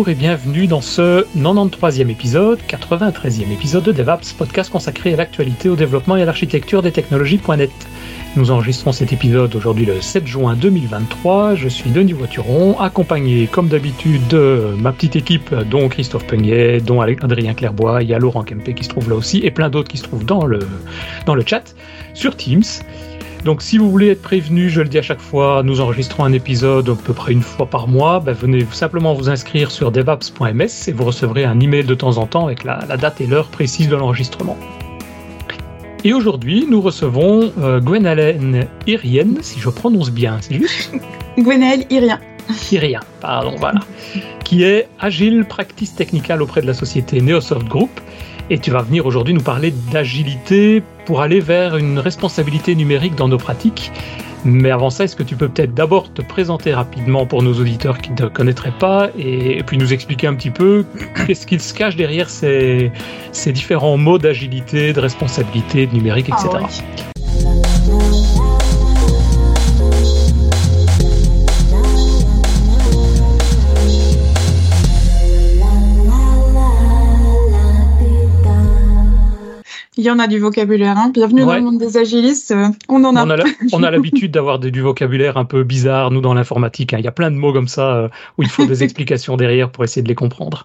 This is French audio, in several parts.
bonjour et bienvenue dans ce 93e épisode, 93e épisode de DevApps, podcast consacré à l'actualité, au développement et à l'architecture des technologies.net. Nous enregistrons cet épisode aujourd'hui le 7 juin 2023. Je suis Denis Voituron, accompagné comme d'habitude de ma petite équipe, dont Christophe Peignet, dont Adrien Clairbois, il y a Laurent Kempe qui se trouve là aussi, et plein d'autres qui se trouvent dans le, dans le chat sur Teams. Donc si vous voulez être prévenu, je le dis à chaque fois, nous enregistrons un épisode à peu près une fois par mois. Ben, venez simplement vous inscrire sur devaps.ms et vous recevrez un email de temps en temps avec la, date et l'heure précise de l'enregistrement. Et aujourd'hui, nous recevons euh, Gwenaëlle Irien, si je prononce bien, c'est juste? Gwenaëlle Irien. Irien, pardon, voilà. Qui est Agile Practice Technical auprès de la société Neosoft Group et tu vas venir aujourd'hui nous parler d'agilité pour aller vers une responsabilité numérique dans nos pratiques. Mais avant ça, est-ce que tu peux peut-être d'abord te présenter rapidement pour nos auditeurs qui ne te connaîtraient pas et, puis nous expliquer un petit peu qu'est-ce qu'il se cache derrière ces, ces différents mots d'agilité, de responsabilité, de numérique, etc. Il y en a du vocabulaire. Hein. Bienvenue dans le monde des agilistes. Euh, on en a. On a l'habitude d'avoir du vocabulaire un peu bizarre, nous, dans l'informatique. Hein. Il y a plein de mots comme ça euh, où il faut des explications derrière pour essayer de les comprendre.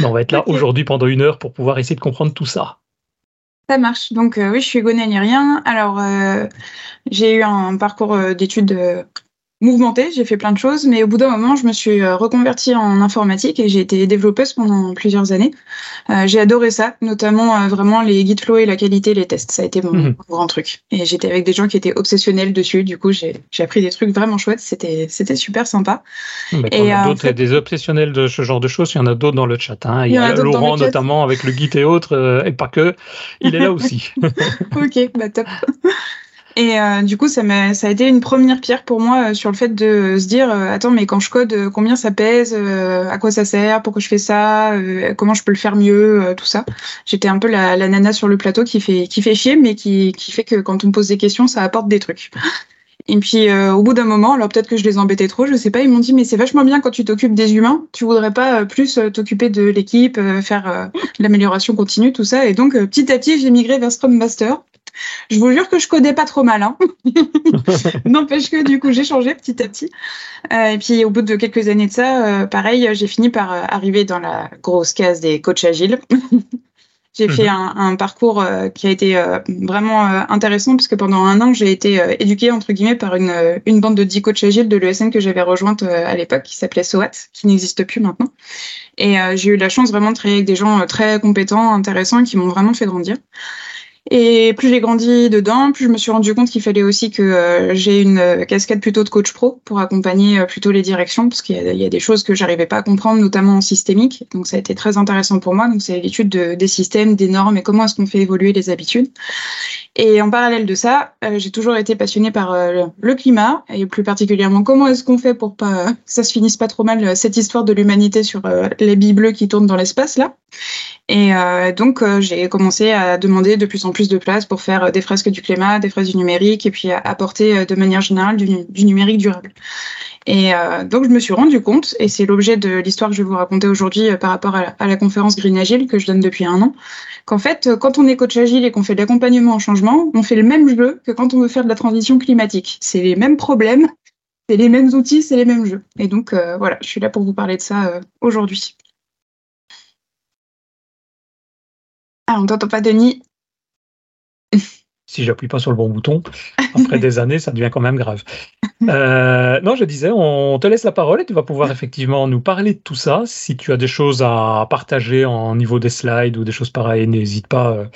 Mais on va être là aujourd'hui pendant une heure pour pouvoir essayer de comprendre tout ça. Ça marche. Donc, euh, oui, je suis Nyrien. Alors, j'ai eu un parcours d'études mouvementée, j'ai fait plein de choses, mais au bout d'un moment, je me suis euh, reconvertie en informatique et j'ai été développeuse pendant plusieurs années. Euh, j'ai adoré ça, notamment euh, vraiment les guides flow et la qualité, les tests. Ça a été mon mhm. grand truc. Et j'étais avec des gens qui étaient obsessionnels dessus. Du coup, j'ai appris des trucs vraiment chouettes. C'était super sympa. et il y a d'autres, des obsessionnels de ce genre de choses. Il y en a d'autres dans le chat. Hein. Il, y, a, Laurent notamment avec le guide et autres, et pas que. Il est là aussi. ok, bah top. Et euh, du coup, ça, a, ça été une première pierre pour moi euh, sur le fait de se dire euh, attends, mais quand je code, combien ça pèse À quoi ça sert Pourquoi je fais ça Comment je peux le faire mieux Tout ça. J'étais un peu la, la, nana sur le plateau qui fait, qui fait chier, mais qui, qui fait que quand on me pose des questions, ça apporte des trucs. Et puis au bout d'un moment, alors peut-être que je les embêtais trop, je sais pas, ils m'ont dit mais c'est vachement bien quand tu t'occupes des humains, tu voudrais pas plus t'occuper de l'équipe, faire l'amélioration continue, tout ça. Et donc petit à petit, j'ai migré vers Scrum Master. Je vous jure que je codais pas trop mal. Hein. N'empêche que du coup, j'ai changé petit à petit. Euh, et puis, au bout de quelques années de ça, euh, pareil, j'ai fini par euh, arriver dans la grosse case des coachs agiles. j'ai fait un, parcours qui a été vraiment intéressant puisque pendant un an, j'ai été éduquée entre guillemets par une, une bande de 10 coachs agiles de l'ESN que j'avais rejointe à l'époque qui s'appelait SOAT, qui n'existe plus maintenant. Et j'ai eu la chance vraiment de travailler avec des gens très compétents, intéressants, qui m'ont vraiment fait grandir. Et plus j'ai grandi dedans, plus je me suis rendu compte qu'il fallait aussi que euh, j'ai une euh, casquette plutôt de coach pro pour accompagner euh, plutôt les directions, parce qu'il y, a des choses que j'arrivais pas à comprendre, notamment en systémique. Donc ça a été très intéressant pour moi. Donc c'est l'étude de, des systèmes, des normes et comment est-ce qu'on fait évoluer les habitudes. Et en parallèle de ça, j'ai toujours été passionnée par le climat et plus particulièrement comment est-ce qu'on fait pour pas que ça se finisse pas trop mal cette histoire de l'humanité sur les billes bleues qui tournent dans l'espace là. Et euh, donc, euh, j'ai commencé à demander de plus en plus de place pour faire euh, des fresques du climat, des fresques du numérique, et puis à apporter de manière générale du, numérique durable. Et donc, je me suis rendu compte, et c'est l'objet de l'histoire que je vais vous raconter aujourd'hui par rapport à la, conférence Green Agile que je donne depuis un an, qu'en fait, quand on est coach agile et qu'on fait de l'accompagnement en changement, on fait le même jeu que quand on veut faire de la transition climatique. C'est les mêmes problèmes, c'est les mêmes outils, c'est les mêmes jeux. Et donc, voilà, je suis là pour vous parler de ça aujourd'hui. Ah, on t'entend pas, Denis Si j'appuie pas sur le bon bouton, après des années, ça devient quand même grave. Euh, non, je disais, on te laisse la parole et tu vas pouvoir effectivement nous parler de tout ça. Si tu as des choses à partager en niveau des slides ou des choses pareilles, n'hésite pas.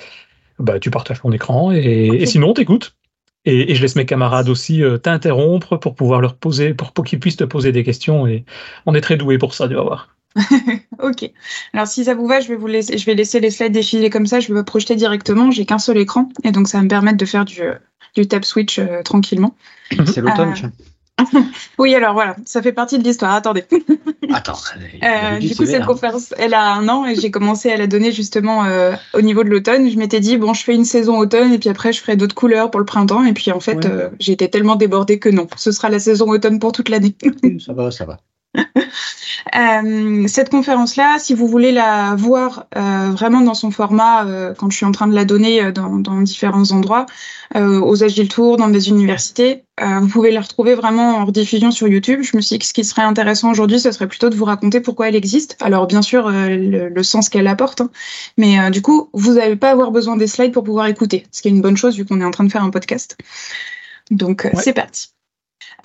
Euh, bah, tu partages ton écran et, sinon, on t'écoute. Et, je laisse mes camarades aussi euh, t'interrompre pour pouvoir leur poser, pour, pour qu'ils puissent te poser des questions. Et on est très doué pour ça, tu vas voir. ok. Alors si ça vous va, je vais vous laisser, je vais laisser les slides défiler comme ça. Je vais me projeter directement. J'ai qu'un seul écran et donc ça va me permettre de faire du, du tap switch euh, tranquillement. C'est l'automne. Euh, oui, alors voilà, ça fait partie de l'histoire. Attendez. Attends. Euh, du coup, cette conférence, elle a un an et j'ai commencé à la donner justement au niveau de l'automne. Je m'étais dit, bon, je fais une saison automne et puis après, je ferai d'autres couleurs pour le printemps. Et puis en fait, j'ai été tellement débordée que non, ce sera la saison automne pour toute l'année. ça va, ça va. Euh, cette conférence-là, si vous voulez la voir euh, vraiment dans son format, euh, quand je suis en train de la donner dans, dans, différents endroits, aux Agile Tours, dans des universités, vous pouvez la retrouver vraiment en rediffusion sur YouTube. Je me suis dit que ce qui serait intéressant aujourd'hui, ce serait plutôt de vous raconter pourquoi elle existe. Alors bien sûr, le, le, sens qu'elle apporte, hein. mais du coup, vous n'allez pas avoir besoin des slides pour pouvoir écouter, ce qui est une bonne chose vu qu'on est en train de faire un podcast. Donc c'est parti.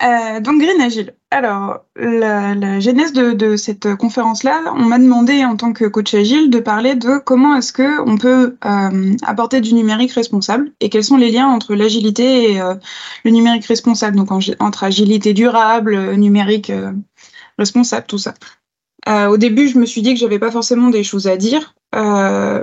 Euh, donc Green Agile. Alors, la, genèse de, cette conférence-là, on m'a demandé en tant que coach agile de parler de comment est-ce que on peut euh, apporter du numérique responsable et quels sont les liens entre l'agilité et euh, le numérique responsable. Donc entre agilité durable, numérique responsable, tout ça. Au début, je me suis dit que j'avais pas forcément des choses à dire. Euh,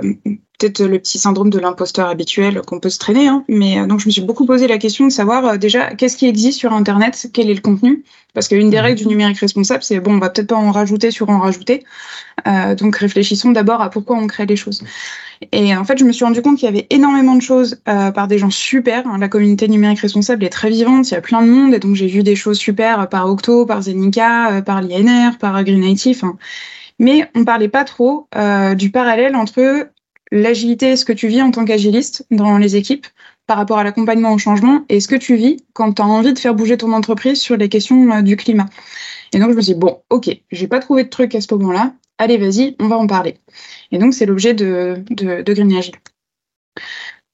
peut-être le petit syndrome de l'imposteur habituel qu'on peut se traîner, hein. mais euh, donc je me suis beaucoup posé la question de savoir euh, déjà qu'est-ce qui existe sur Internet, quel est le contenu, parce qu'une des mmh. règles du numérique responsable, c'est bon, on va peut-être pas en rajouter sur en rajouter, euh, donc réfléchissons d'abord à pourquoi on crée les choses. Et en fait, je me suis rendu compte qu'il y avait énormément de choses euh, par des gens super. Hein. La communauté numérique responsable est très vivante, il y a plein de monde, et donc j'ai vu des choses super par Octo, par Zenica, par l'INR, par Green Native. Hein. Mais on parlait pas trop euh, du parallèle entre l'agilité, ce que tu vis en tant qu'agiliste dans les équipes par rapport à l'accompagnement au changement et ce que tu vis quand tu as envie de faire bouger ton entreprise sur les questions euh, du climat. Et donc je me suis dit, bon, ok, j'ai pas trouvé de truc à ce moment-là, allez vas-y, on va en parler. Et donc c'est l'objet de, de, de Green Agile.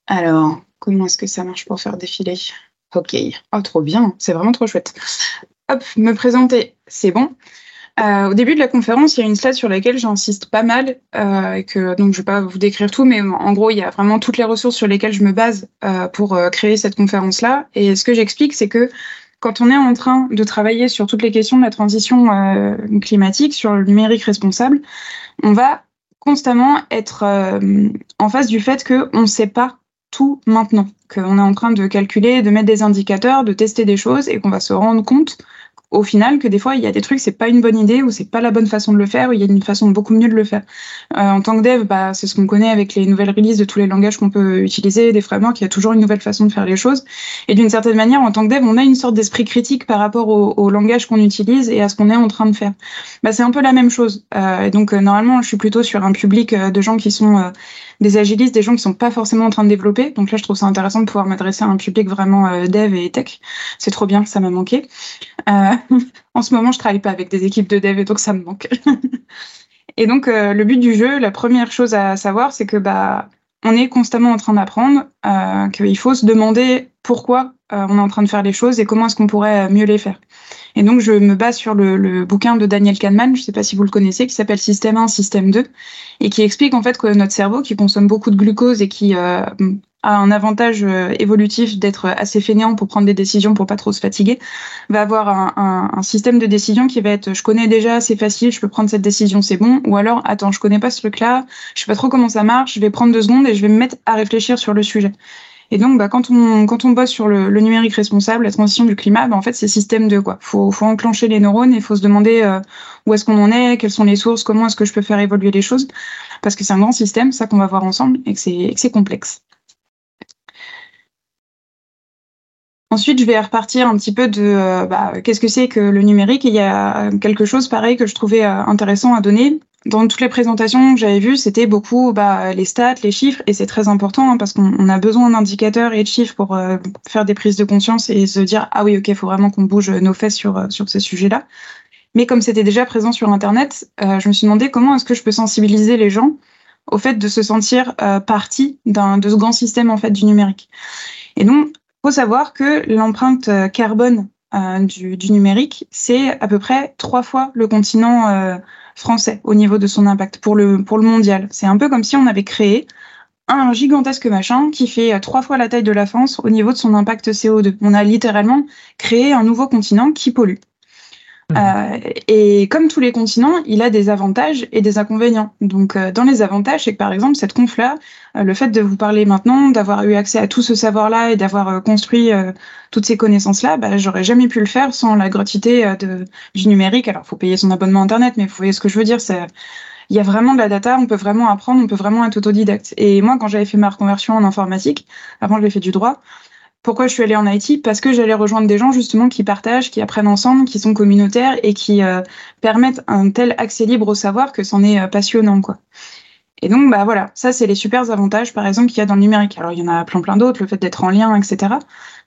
Alors, comment est-ce que ça marche pour faire défiler? Ok, oh trop bien, c'est vraiment trop chouette. Hop, me présenter, c'est bon? Euh, au début de la conférence, il y a une slide sur laquelle j'insiste pas mal, euh, et que donc je vais pas vous décrire tout, mais en gros, il y a vraiment toutes les ressources sur lesquelles je me base euh, pour créer cette conférence-là. Et ce que j'explique, c'est que quand on est en train de travailler sur toutes les questions de la transition climatique, sur le numérique responsable, on va constamment être en face du fait qu'on ne sait pas tout maintenant, qu'on est en train de calculer, de mettre des indicateurs, de tester des choses et qu'on va se rendre compte au final que des fois il y a des trucs c'est pas une bonne idée ou c'est pas la bonne façon de le faire ou il y a une façon beaucoup mieux de le faire. Euh, en tant que dev, bah, c'est ce qu'on connaît avec les nouvelles releases de tous les langages qu'on peut utiliser, des frameworks, il y a toujours une nouvelle façon de faire les choses. Et d'une certaine manière, en tant que dev, on a une sorte d'esprit critique par rapport au, au langage qu'on utilise et à ce qu'on est en train de faire. Bah, c'est un peu la même chose. Euh, et donc euh, normalement, je suis plutôt sur un public euh, de gens qui sont euh, des agilistes, des gens qui sont pas forcément en train de développer. Donc là, je trouve ça intéressant de pouvoir m'adresser à un public vraiment dev et tech. C'est trop bien, ça m'a manqué. en ce moment, je travaille pas avec des équipes de dev et donc ça me manque. et donc, euh, le but du jeu, la première chose à savoir, c'est que bah, on est constamment en train d'apprendre, euh, qu'il faut se demander pourquoi euh, on est en train de faire les choses et comment est-ce qu'on pourrait mieux les faire. Et donc, je me base sur le, bouquin de Daniel Kahneman, je ne sais pas si vous le connaissez, qui s'appelle Système 1, Système 2, et qui explique en fait que notre cerveau, qui consomme beaucoup de glucose et qui euh, a un avantage euh, évolutif d'être assez fainéant pour prendre des décisions pour pas trop se fatiguer, va avoir un, un, un, système de décision qui va être je connais déjà, c'est facile, je peux prendre cette décision, c'est bon, ou alors attends, je connais pas ce truc-là, je sais pas trop comment ça marche, je vais prendre deux secondes et je vais me mettre à réfléchir sur le sujet. Et donc, bah, quand on quand on bosse sur le, le numérique responsable, la transition du climat, bah, en fait, c'est système 2 quoi? Faut faut enclencher les neurones et faut se demander euh, où est-ce qu'on en est, quelles sont les sources, comment est-ce que je peux faire évoluer les choses, parce que c'est un grand système, ça qu'on va voir ensemble, et que c'est complexe. Ensuite, je vais repartir un petit peu de euh, bah, qu'est-ce que c'est que le numérique. Il y a quelque chose pareil que je trouvais euh, intéressant à donner. Dans toutes les présentations que j'avais vues, c'était beaucoup bah, les stats, les chiffres, et c'est très important hein, parce qu'on a besoin d'indicateurs et de chiffres pour euh, faire des prises de conscience et se dire ah oui ok, il faut vraiment qu'on bouge nos fesses sur euh, sur ces sujets-là. Mais comme c'était déjà présent sur Internet, euh, je me suis demandé comment est-ce que je peux sensibiliser les gens au fait de se sentir partie d'un de ce grand système en fait du numérique. Et donc faut savoir que l'empreinte euh, carbone euh, du, numérique, c'est à peu près trois fois le continent euh, français au niveau de son impact pour le, pour le mondial. C'est un peu comme si on avait créé un gigantesque machin qui fait trois fois la taille de la France au niveau de son impact CO2. On a littéralement créé un nouveau continent qui pollue. Euh, et comme tous les continents, il a des avantages et des inconvénients. Donc, euh, dans les avantages, c'est que par exemple, cette conf-là, euh, le fait de vous parler maintenant, d'avoir eu accès à tout ce savoir-là et d'avoir construit toutes ces connaissances-là, bah, j'aurais jamais pu le faire sans la gratuité du numérique. Alors, faut payer son abonnement Internet, mais vous voyez ce que je veux dire, il y a vraiment de la data, on peut vraiment apprendre, on peut vraiment être autodidacte. Et moi, quand j'avais fait ma reconversion en informatique, avant je l'ai fait du droit, Pourquoi je suis allée en IT Parce que j'allais rejoindre des gens justement qui partagent, qui apprennent ensemble, qui sont communautaires et qui permettent un tel accès libre au savoir que c'en est passionnant, quoi. Et donc, bah voilà, ça, c'est les super avantages, par exemple, qu'il y a dans le numérique. Alors, il y en a plein, plein d'autres, le fait d'être en lien, etc.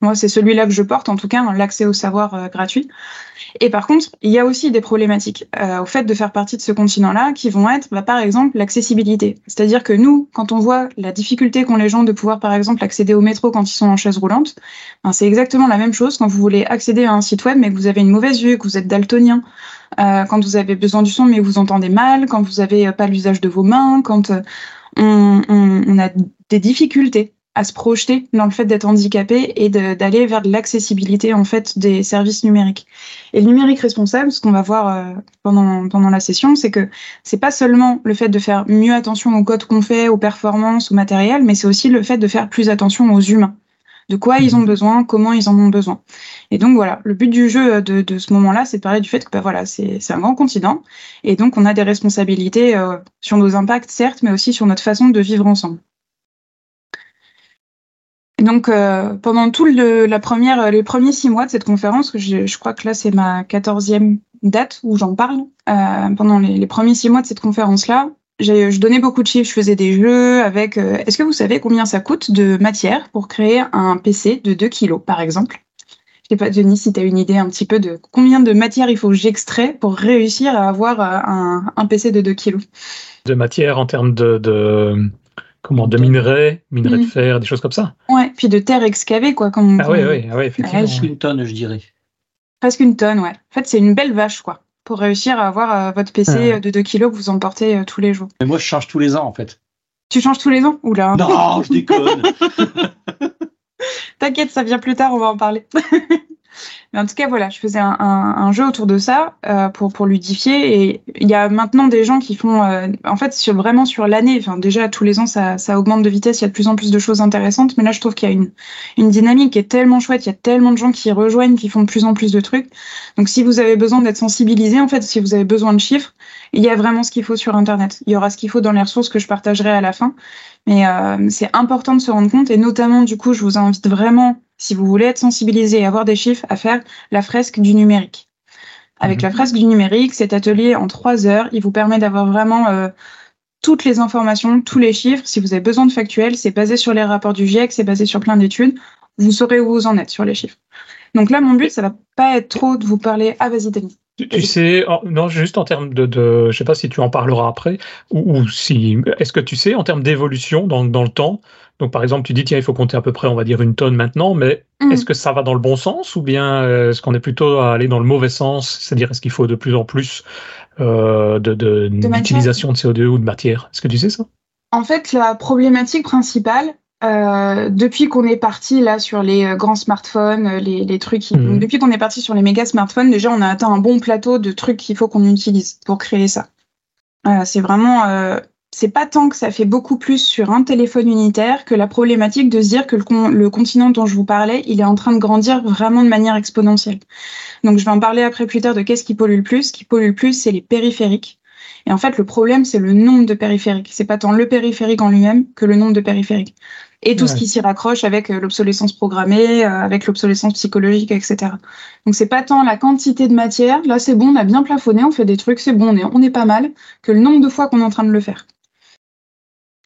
Moi, c'est celui-là que je porte, en tout cas, l'accès au savoir euh, gratuit. Et par contre, il y a aussi des problématiques euh, au fait de faire partie de ce continent-là, qui vont être, bah, par exemple, l'accessibilité. C'est-à-dire que nous, quand on voit la difficulté qu'ont les gens de pouvoir, par exemple, accéder au métro quand ils sont en chaise roulante, ben, c'est exactement la même chose quand vous voulez accéder à un site web, mais que vous avez une mauvaise vue, que vous êtes daltonien, euh, quand vous avez besoin du son mais vous entendez mal, quand vous n'avez pas l'usage de vos mains, quand euh, on, a des difficultés à se projeter dans le fait d'être handicapé et d'aller vers de l'accessibilité en fait des services numériques. Et le numérique responsable, ce qu'on va voir euh, pendant, pendant la session, c'est que c'est pas seulement le fait de faire mieux attention aux codes qu'on fait, aux performances, au matériel, mais c'est aussi le fait de faire plus attention aux humains de quoi ils ont besoin, comment ils en ont besoin. Et donc voilà, le but du jeu de, de ce moment-là, c'est de parler du fait que bah, voilà, c'est un grand continent, et donc on a des responsabilités euh, sur nos impacts, certes, mais aussi sur notre façon de vivre ensemble. Donc euh, pendant tout le, la première, les premiers six mois de cette conférence, je, je crois que là c'est ma quatorzième date où j'en parle, euh, pendant les, premiers six mois de cette conférence-là, je donnais beaucoup de chiffres, je faisais des jeux avec. Euh, est-ce que vous savez combien ça coûte de matière pour créer un PC de 2 kilos, par exemple? Je sais pas, Denis, si tu as une idée un petit peu de combien de matière il faut que j'extrais pour réussir à avoir euh, un, PC de 2 kilos? De matière en termes de, comment de minerais, minerais de mm. fer, des choses comme ça. Ouais, puis de terre excavée quoi. Comme, ah oui, oui, ah effectivement. Presque une tonne, je dirais. Presque une tonne, ouais. En fait, c'est une belle vache quoi pour réussir à avoir euh, votre PC euh, de 2 kilos que vous emportez euh, tous les jours. Mais moi, je change tous les ans, en fait. Tu changes tous les ans? Oula. Non, je déconne. T'inquiète, ça vient plus tard, on va en parler. Mais en tout cas, voilà, je faisais un, un, jeu autour de ça euh, pour, pour ludifier. Et il y a maintenant des gens qui font, euh, en fait, sur, vraiment sur l'année, enfin, déjà tous les ans, ça, ça augmente de vitesse, il y a de plus en plus de choses intéressantes. Mais là, je trouve qu'il y a une, une dynamique qui est tellement chouette, il y a tellement de gens qui rejoignent, qui font de plus en plus de trucs. Donc, si vous avez besoin d'être sensibilisé, en fait, si vous avez besoin de chiffres, il y a vraiment ce qu'il faut sur Internet. Il y aura ce qu'il faut dans les ressources que je partagerai à la fin. Mais euh, c'est important de se rendre compte et notamment, du coup, je vous invite vraiment si vous voulez être sensibilisé et avoir des chiffres, à faire la fresque du numérique. Avec la mhm. fresque du numérique, cet atelier en trois heures, il vous permet d'avoir vraiment euh, toutes les informations, tous les chiffres. Si vous avez besoin de factuels, c'est basé sur les rapports du GIEC, c'est basé sur plein d'études. Vous saurez où vous en êtes sur les chiffres. Donc là, mon but, ça va pas être trop de vous parler. Ah, vas-y, Denis. Tu, sais, non, juste en termes de, de, je sais pas si tu en parleras après, ou, si, est-ce que tu sais, en termes d'évolution dans, dans le temps, donc, par exemple, tu dis, tiens, il faut compter à peu près, on va dire, une tonne maintenant, mais mm. est-ce que ça va dans le bon sens ou bien euh, est-ce qu'on est plutôt à aller dans le mauvais sens C'est-à-dire, est-ce qu'il faut de plus en plus euh, d'utilisation de, de, CO2 ou de matière? Est-ce que tu sais ça? En fait, la problématique principale, euh, depuis qu'on est parti là sur les euh, grands smartphones, les, les trucs, mm. depuis qu'on est parti sur les méga smartphones, déjà on a atteint un bon plateau de trucs qu'il faut qu'on utilise pour créer ça. c'est vraiment c'est pas tant que ça fait beaucoup plus sur un téléphone unitaire que la problématique de se dire que le, continent dont je vous parlais, il est en train de grandir vraiment de manière exponentielle. Donc je vais en parler après plus tard de qu'est-ce qui pollue le plus. Ce qui pollue le plus, c'est les périphériques. Et en fait, le problème, c'est le nombre de périphériques. C'est pas tant le périphérique en lui-même que le nombre de périphériques. Et tout ce qui s'y raccroche avec euh, l'obsolescence programmée, euh, avec l'obsolescence psychologique, etc. Donc c'est pas tant la quantité de matière, là c'est bon, on a bien plafonné, on fait des trucs, c'est bon, on est, on est pas mal, que le nombre de fois qu'on est en train de le faire.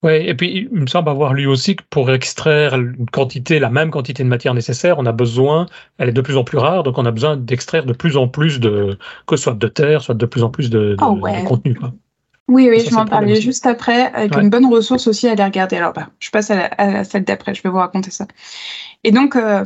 Oui, et puis il me semble avoir lu aussi que pour extraire une quantité, la même quantité de matière nécessaire, on a besoin, elle est de plus en plus rare, donc on a besoin d'extraire de plus en plus de, que ce soit de terre, soit de plus en plus de, oh, contenu. Oui, oui, je m'en parlais juste après, avec une bonne ressource aussi à aller regarder. Alors, bah, je passe à, la, celle d'après, je vais vous raconter ça. Et donc, euh,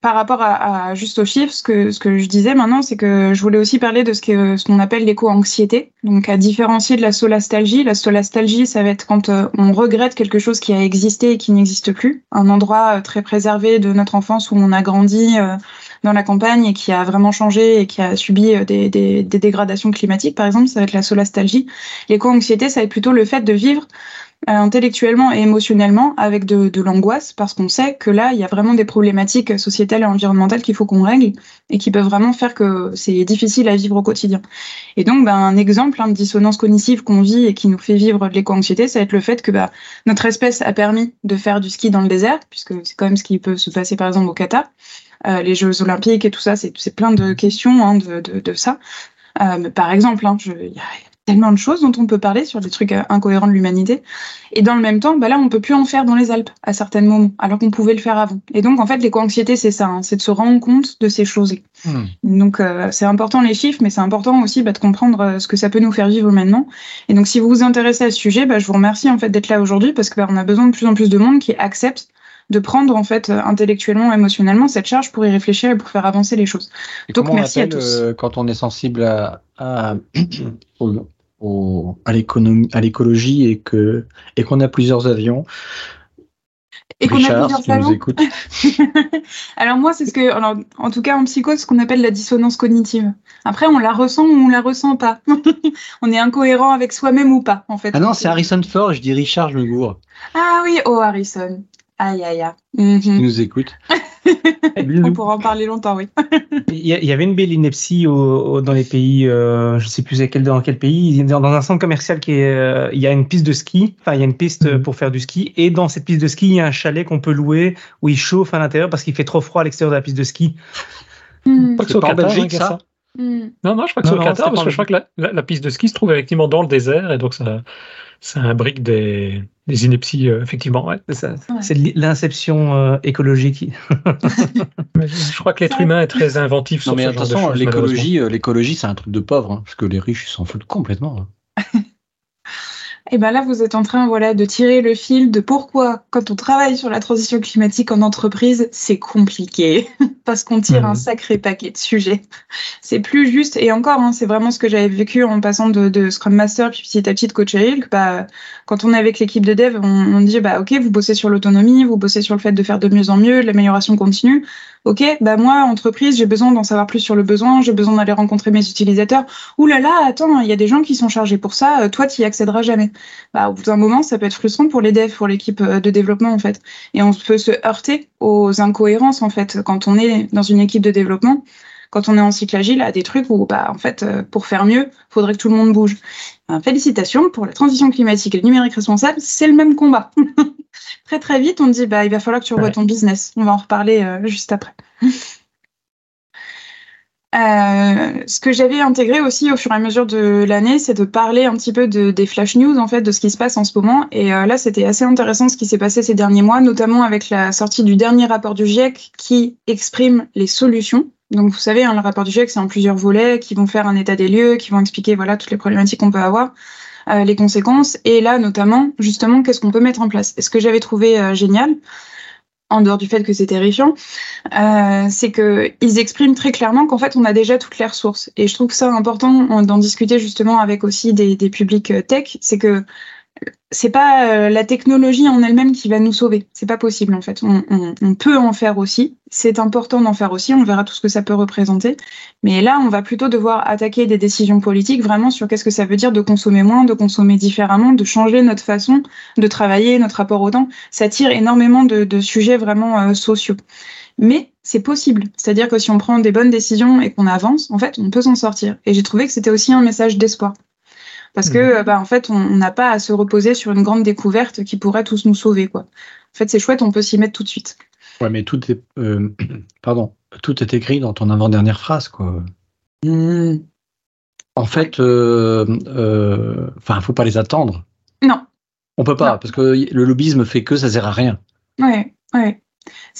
par rapport à, juste aux chiffres, ce que, ce que je disais maintenant, c'est que je voulais aussi parler de ce qu'on ce qu'on appelle l'éco-anxiété. Donc, à différencier de la solastalgie. La solastalgie, ça va être quand euh, on regrette quelque chose qui a existé et qui n'existe plus. Un endroit euh, très préservé de notre enfance où on a grandi euh, dans la campagne et qui a vraiment changé et qui a subi des, des, dégradations climatiques, par exemple, ça va être la solastalgie. L'éco-anxiété, ça va être plutôt le fait de vivre euh, intellectuellement et émotionnellement avec de, l'angoisse parce qu'on sait que là, il y a vraiment des problématiques sociétales et environnementales qu'il faut qu'on règle et qui peuvent vraiment faire que c'est difficile à vivre au quotidien. Et donc, ben, un exemple hein, de dissonance cognitive qu'on vit et qui nous fait vivre de l'éco-anxiété, ça va être le fait que bah, notre espèce a permis de faire du ski dans le désert, puisque c'est quand même ce qui peut se passer par exemple au Qatar. Euh, les Jeux Olympiques et tout ça, c'est plein de questions hein, de, de, de, ça. Euh, par exemple, hein, il y a tellement de choses dont on peut parler sur des trucs euh, incohérents de l'humanité. Et dans le même temps, bah là, on peut plus en faire dans les Alpes à certains moments, alors qu'on pouvait le faire avant. Et donc, en fait, l'éco-anxiété, c'est ça, hein, c'est de se rendre compte de ces choses-là. Hmm. Donc, euh, c'est important les chiffres, mais c'est important aussi bah, de comprendre ce que ça peut nous faire vivre maintenant. Et donc, si vous vous intéressez à ce sujet, bah, je vous remercie en fait d'être là aujourd'hui parce que bah, a besoin de plus en plus de monde qui accepte de prendre en fait intellectuellement, émotionnellement cette charge pour y réfléchir et pour faire avancer les choses. Et Donc merci à tous. quand on est sensible à, à au, à l'économie, à l'écologie et que et qu'on a plusieurs avions? Et qu'on a plusieurs avions. Nous écoute. alors moi, c'est ce que, alors, en tout cas en psychose, ce qu'on appelle la dissonance cognitive. Après, on la ressent ou on la ressent pas? on est incohérent avec soi-même ou pas, en fait. Ah non, c'est Harrison Ford. Je dis Richard, je me gourre. Ah oui, oh Harrison. Aïe aïe aïe. Mm -hmm. nous écoute. On pourra en parler longtemps, oui. Il y, avait une belle ineptie au, dans les pays, euh, je ne sais plus quel, dans quel pays, dans un centre commercial qui est, euh, il y a une piste de ski, enfin il y a une piste mm. pour faire du ski, et dans cette piste de ski, il y a un chalet qu'on peut louer où il chauffe à l'intérieur parce qu'il fait trop froid à l'extérieur de la piste de ski. Mm. Pas que c'est au Qatar, Belgique, ça. ça. Mm. Non, non, je crois que c'est au Qatar parce que je crois que la, la, la, piste de ski se trouve effectivement dans le désert et donc ça, ça imbrique des, des inepties, euh, effectivement. Ouais. C'est ouais. l'inception euh, écologique. je crois que l'être humain est très inventif. Non, mais attention, l'écologie, euh, l'écologie, c'est un truc de pauvre, hein, parce que les riches s'en foutent complètement. Hein. Et bien là, vous êtes en train voilà, de tirer le fil de pourquoi, quand on travaille sur la transition climatique en entreprise, c'est compliqué, parce qu'on tire mmh. un sacré paquet de sujets. C'est plus juste, et encore, hein, c'est vraiment ce que j'avais vécu en passant de, de, Scrum Master, puis petit à petit de Coach bah, quand on est avec l'équipe de dev, on, on dit, bah, OK, vous bossez sur l'autonomie, vous bossez sur le fait de faire de mieux en mieux, l'amélioration continue. OK, bah moi, entreprise, j'ai besoin d'en savoir plus sur le besoin, j'ai besoin d'aller rencontrer mes utilisateurs. Ouh là là, attends, il y a des gens qui sont chargés pour ça, euh, toi, tu y accéderas jamais. Bah, au bout d'un moment, ça peut être frustrant pour les devs, pour l'équipe euh, de développement, en fait. Et on peut se heurter aux incohérences, en fait, quand on est dans une équipe de développement quand on est en cycle agile, à des trucs où, bah, en fait, euh, pour faire mieux, faudrait que tout le monde bouge. Félicitations pour la transition climatique et le numérique responsable, c'est le même combat. très très vite, on dit bah il va falloir que tu revoies ton business. On va en reparler euh, juste après. Euh, ce que j'avais intégré aussi au fur et à mesure de l'année, c'est de parler un petit peu de, des flash news en fait, de ce qui se passe en ce moment. Et euh, là, c'était assez intéressant ce qui s'est passé ces derniers mois, notamment avec la sortie du dernier rapport du GIEC qui exprime les solutions. Donc, vous savez, hein, le rapport du GIEC, c'est en plusieurs volets qui vont faire un état des lieux, qui vont expliquer voilà toutes les problématiques qu'on peut avoir. Euh, les conséquences, et là notamment, justement, qu'est-ce qu'on peut mettre en place? Et ce que j'avais trouvé génial, en dehors du fait que c'est terrifiant, euh, c'est qu'ils expriment très clairement qu'en fait, on a déjà toutes les ressources. Et je trouve ça important d'en discuter justement avec aussi des, des publics tech, c'est que c'est pas euh, la technologie en elle-même qui va nous sauver. C'est pas possible en fait. On, on, on peut en faire aussi. C'est important d'en faire aussi. On verra tout ce que ça peut représenter. Mais là, on va plutôt devoir attaquer des décisions politiques vraiment sur qu'est-ce que ça veut dire de consommer moins, de consommer différemment, de changer notre façon de travailler, notre rapport au temps. Ça tire énormément de, de sujets vraiment euh, sociaux. Mais c'est possible. C'est-à-dire que si on prend des bonnes décisions et qu'on avance, en fait, on peut s'en sortir. Et j'ai trouvé que c'était aussi un message d'espoir parce que mhm. bah, en fait on n'a pas à se reposer sur une grande découverte qui pourrait tous nous sauver quoi. En fait c'est chouette, on peut s'y mettre tout de suite. Ouais mais tout est euh, pardon tout est écrit dans ton avant dernière phrase quoi. Mmh. En fait, euh, euh, enfin, faut pas les attendre. Non. On peut pas, non. parce que le lobbyisme fait que ça sert à rien. Ouais, ouais.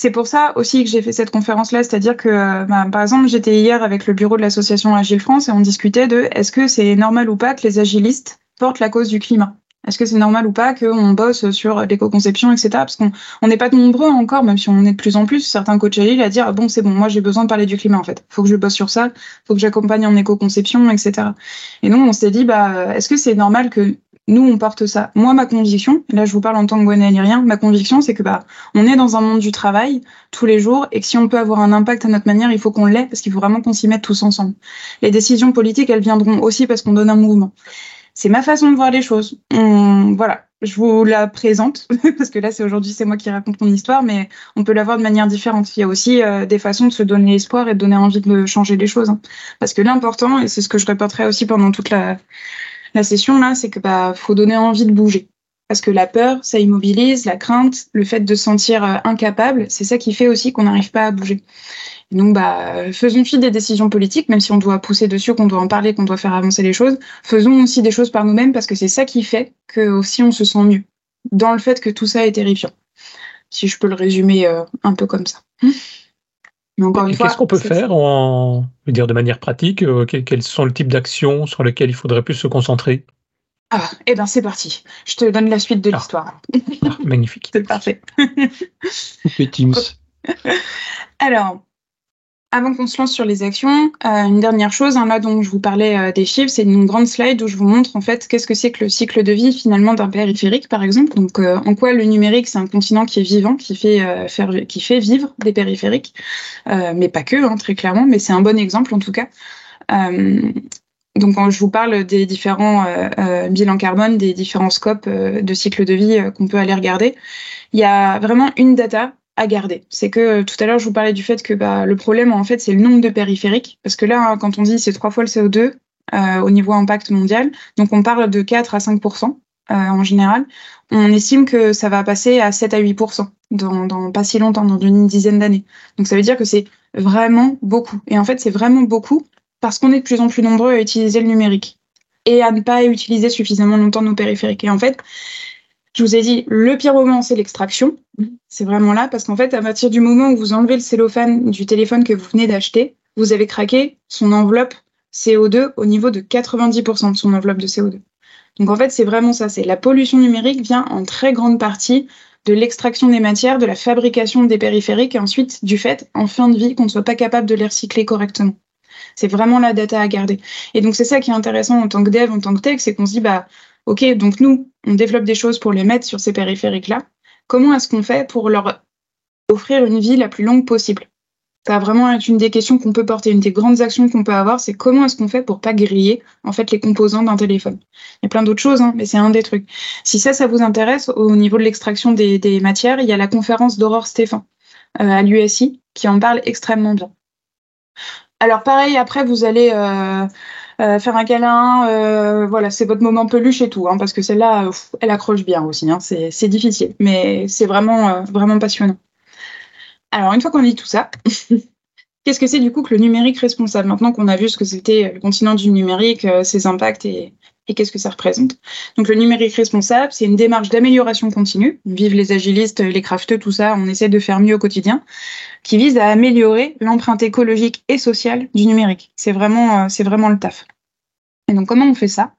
C'est pour ça aussi que j'ai fait cette conférence-là, c'est-à-dire que, bah, par exemple, j'étais hier avec le bureau de l'association Agile France et on discutait de est-ce que c'est normal ou pas que les agilistes portent la cause du climat? Est-ce que c'est normal ou pas qu'on bosse sur l'éco-conception, etc. Parce qu'on n'est pas nombreux encore, même si on est de plus en plus, certains coachs agiles à dire ah bon, c'est bon, moi j'ai besoin de parler du climat en fait. Faut que je bosse sur ça, faut que j'accompagne en éco-conception, etc. Et donc on s'est dit bah est-ce que c'est normal que nous, on porte ça. Moi, ma conviction, là, je vous parle en tant que guanalyrien, ma conviction, c'est que bah, on est dans un monde du travail tous les jours et que si on peut avoir un impact à notre manière, il faut qu'on l'ait parce qu'il faut vraiment qu'on s'y mette tous ensemble. Les décisions politiques, elles viendront aussi parce qu'on donne un mouvement. c'est ma façon de voir les choses. voilà, je vous la présente parce que là, c'est aujourd'hui, c'est moi qui raconte mon histoire, mais on peut la voir de manière différente. Il y a aussi euh, des façons de se donner espoir et de donner envie de changer les choses. Hein. Parce que l'important, et c'est ce que je répéterai aussi pendant toute la, la session là, c'est que bah faut donner envie de bouger. Parce que la peur, ça immobilise, la crainte, le fait de se sentir euh, incapable, c'est ça qui fait aussi qu'on n'arrive pas à bouger donc, bah, faisons fi des décisions politiques, même si on doit pousser dessus, qu'on doit en parler, qu'on doit faire avancer les choses. Faisons aussi des choses par nous-mêmes parce que c'est ça qui fait que aussi on se sent mieux. Dans le fait que tout ça est terrifiant. Si je peux le résumer euh, un peu comme ça. Mais encore une fois. Qu'est-ce qu'on peut faire en, dire de manière pratique euh, Quels sont le type d'actions sur lesquelles il faudrait plus se concentrer? Ah, eh ben c'est parti. Je te donne la suite de ah. l'histoire. Ah, magnifique. c'est parfait. Teams. Alors, avant qu'on se lance sur les actions, euh, une dernière chose, hein, là dont je vous parlais euh, des chiffres, c'est une grande slide où je vous montre en fait qu'est-ce que c'est que le cycle de vie finalement d'un périphérique par exemple. Donc euh, en quoi le numérique c'est un continent qui est vivant, qui fait faire, qui fait vivre des périphériques, mais pas que, hein, très clairement, mais c'est un bon exemple en tout cas. donc quand je vous parle des différents bilans carbone, des différents scopes de cycle de vie qu'on peut aller regarder, il y a vraiment une data garder. C'est que euh, tout à l'heure, je vous parlais du fait que bah, le problème, en fait, c'est le nombre de périphériques. Parce que là, hein, quand on dit c'est trois fois le CO2 euh, au niveau impact mondial, donc on parle de 4 à 5% euh, en général, on estime que ça va passer à 7 à 8 dans, dans pas si longtemps, dans une dizaine d'années. Donc ça veut dire que c'est vraiment beaucoup. Et en fait, c'est vraiment beaucoup parce qu'on est de plus en plus nombreux à utiliser le numérique et à ne pas utiliser suffisamment longtemps nos périphériques. Et en fait, je vous ai dit, le pire moment, c'est l'extraction. C'est vraiment là, parce qu'en fait, à partir du moment où vous enlevez le cellophane du téléphone que vous venez d'acheter, vous avez craqué son enveloppe CO2 au niveau de 90% de son enveloppe de CO2. Donc en fait, c'est vraiment ça. C'est la pollution numérique vient en très grande partie de l'extraction des matières, de la fabrication des périphériques et ensuite du fait, en fin de vie, qu'on ne soit pas capable de les recycler correctement. C'est vraiment la data à garder. Et donc c'est ça qui est intéressant en tant que dev, en tant que tech, c'est qu'on se dit, bah, OK, donc nous, on développe des choses pour les mettre sur ces périphériques-là. Comment est-ce qu'on fait pour leur offrir une vie la plus longue possible? Ça va vraiment être une des questions qu'on peut porter, une des grandes actions qu'on peut avoir, c'est comment est-ce qu'on fait pour pas griller en fait les composants d'un téléphone? Il y a plein d'autres choses, hein, mais c'est un des trucs. Si ça, ça vous intéresse, au niveau de l'extraction des, matières, il y a la conférence d'Aurore Stéphane euh, à l'USI qui en parle extrêmement bien. Alors pareil, après, vous allez... Euh, euh, faire un câlin, euh, voilà, c'est votre moment peluche et tout, hein, parce que celle-là, elle accroche bien aussi. Hein, c'est difficile, mais c'est vraiment, euh, vraiment passionnant. Alors, une fois qu'on dit tout ça, qu'est-ce que c'est du coup que le numérique responsable? Maintenant qu'on a vu ce que c'était le continent du numérique, ses impacts et, et qu'est-ce que ça représente. Donc le numérique responsable, c'est une démarche d'amélioration continue. Vive les agilistes, les crafteux, tout ça, on essaie de faire mieux au quotidien, qui vise à améliorer l'empreinte écologique et sociale du numérique. C'est vraiment, euh, c'est vraiment le taf. Et donc comment on fait ça?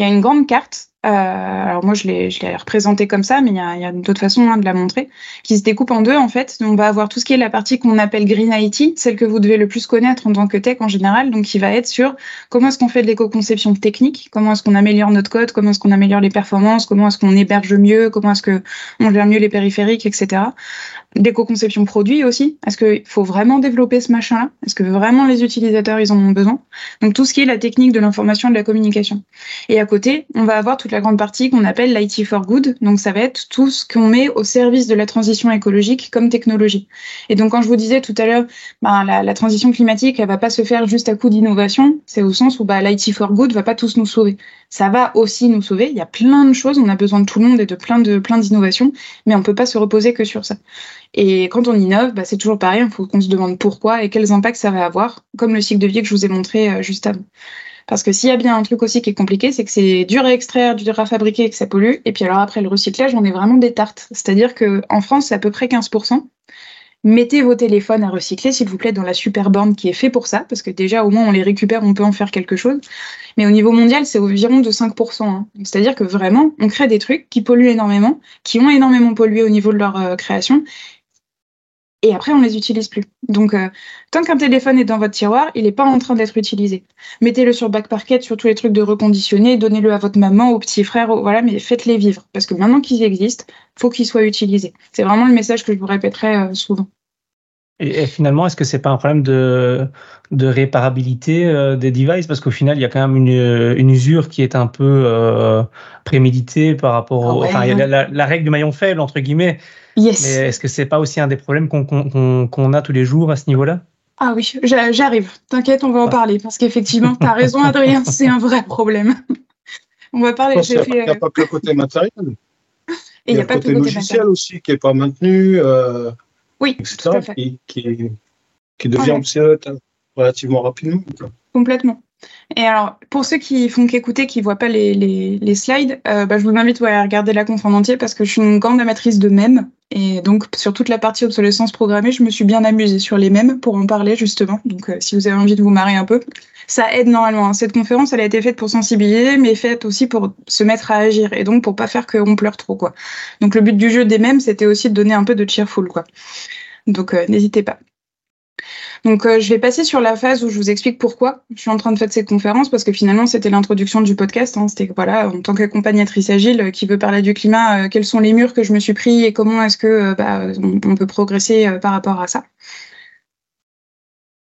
Il y a une grande carte euh, alors moi je l'ai je l'ai représenté comme ça, mais il y a, y a d'autres façons hein, de la montrer, qui se découpe en deux en fait. On va avoir tout ce qui est la partie qu'on appelle Green IT, celle que vous devez le plus connaître en tant que tech en général, donc qui va être sur comment est-ce qu'on fait de l'éco-conception technique, comment est-ce qu'on améliore notre code, comment est-ce qu'on améliore les performances, comment est-ce qu'on héberge mieux, comment est-ce que on gère mieux les périphériques, etc. L'éco-conception produit aussi? Est-ce qu'il faut vraiment développer ce machin-là? Est-ce que vraiment les utilisateurs ils en ont besoin? Donc tout ce qui est la technique de l'information et de la communication. Et à côté, on va avoir toute la grande partie qu'on appelle l'IT for good. Donc ça va être tout ce qu'on met au service de la transition écologique comme technologie. Et donc quand je vous disais tout à l'heure, ben, la, transition climatique, elle va pas se faire juste à coup d'innovation. C'est au sens où bah, l'IT for good va pas tous nous sauver. Ça va aussi nous sauver. Il y a plein de choses. On a besoin de tout le monde et de plein de plein d'innovations, mais on peut pas se reposer que sur ça. Et quand on innove, bah, c'est toujours pareil, il faut qu'on se demande pourquoi et quels impacts ça va avoir, comme le cycle de vie que je vous ai montré euh, juste avant. Parce que s'il y a bien un truc aussi qui est compliqué, c'est que c'est dur à extraire, dur à fabriquer et que ça pollue. Et puis alors après le recyclage, on est vraiment des tartes. C'est-à-dire qu'en France, c'est à peu près 15%. Mettez vos téléphones à recycler, s'il vous plaît, dans la super borne qui est fait pour ça, parce que déjà, au moins, on les récupère, on peut en faire quelque chose. Mais au niveau mondial, c'est environ de 5%. Hein. C'est-à-dire que vraiment, on crée des trucs qui polluent énormément, qui ont énormément pollué au niveau de leur euh, création, et après on les utilise plus. Donc euh, tant qu'un téléphone est dans votre tiroir, il n'est pas en train d'être utilisé. Mettez-le sur back parquet, sur tous les trucs de reconditionner, donnez-le à votre maman, au petit frère, voilà, mais faites-les vivre parce que maintenant qu'ils existent, faut qu'ils soient utilisés. C'est vraiment le message que je vous répéterai euh, souvent. Et, finalement, est-ce que c'est pas un problème de, de réparabilité euh, des devices? Parce qu'au final, il y a quand même une, une usure qui est un peu préméditée par rapport au. Ah enfin, il y a la, règle du maillon faible, entre guillemets. Yes. Mais est-ce que c'est pas aussi un des problèmes qu'on a tous les jours à ce niveau-là? Ah oui, j'arrive. T'inquiète, on va en ah. parler. Parce qu'effectivement, tu as raison, Adrien, c'est un vrai problème. on va parler. Il n'y a, pas que le côté matériel. Et il n'y a, pas le côté logiciel aussi qui n'est pas maintenu. Euh, oui, tout à fait. Qui, qui, devient obsolète relativement rapidement. Complètement. Et alors, pour ceux qui font qu'écouter, qui ne voient pas les, les, slides, euh, bah, je vous invite à regarder la conf en entier parce que je suis une grande amatrice de mèmes. Et donc, sur toute la partie obsolescence programmée, je me suis bien amusée sur les mèmes pour en parler justement. Donc, euh, si vous avez envie de vous marrer un peu, ça aide normalement. Hein. Cette conférence, elle a été faite pour sensibiliser, mais faite aussi pour se mettre à agir et donc pour pas faire qu'on pleure trop, quoi. Donc, le but du jeu des mèmes, c'était aussi de donner un peu de cheerful, quoi. Donc, euh, n'hésitez pas. Donc, euh, je vais passer sur la phase où je vous explique pourquoi je suis en train de faire cette conférence, parce que finalement, c'était l'introduction du podcast. Hein. C'était voilà, en tant qu'accompagnatrice agile euh, qui veut parler du climat, euh, quels sont les murs que je me suis pris et comment est-ce que bah, on, peut progresser par rapport à ça.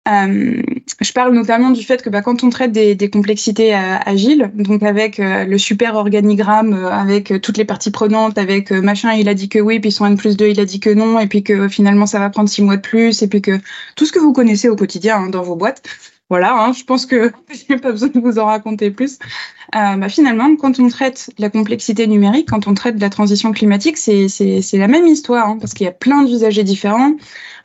Euh, je parle notamment du fait que bah, quand on traite des, des complexités euh, agiles, donc avec euh, le super organigramme, avec toutes les parties prenantes, avec machin, il a dit que oui, puis son N plus 2, il a dit que non, et puis que finalement ça va prendre six mois de plus, et puis que tout ce que vous connaissez au quotidien hein, dans vos boîtes, voilà, hein, je pense que j'ai pas besoin de vous en raconter plus. Bah, finalement, quand on traite la complexité numérique, quand on traite de la transition climatique, c'est la même histoire, hein, parce qu'il y a plein d'usagers différents.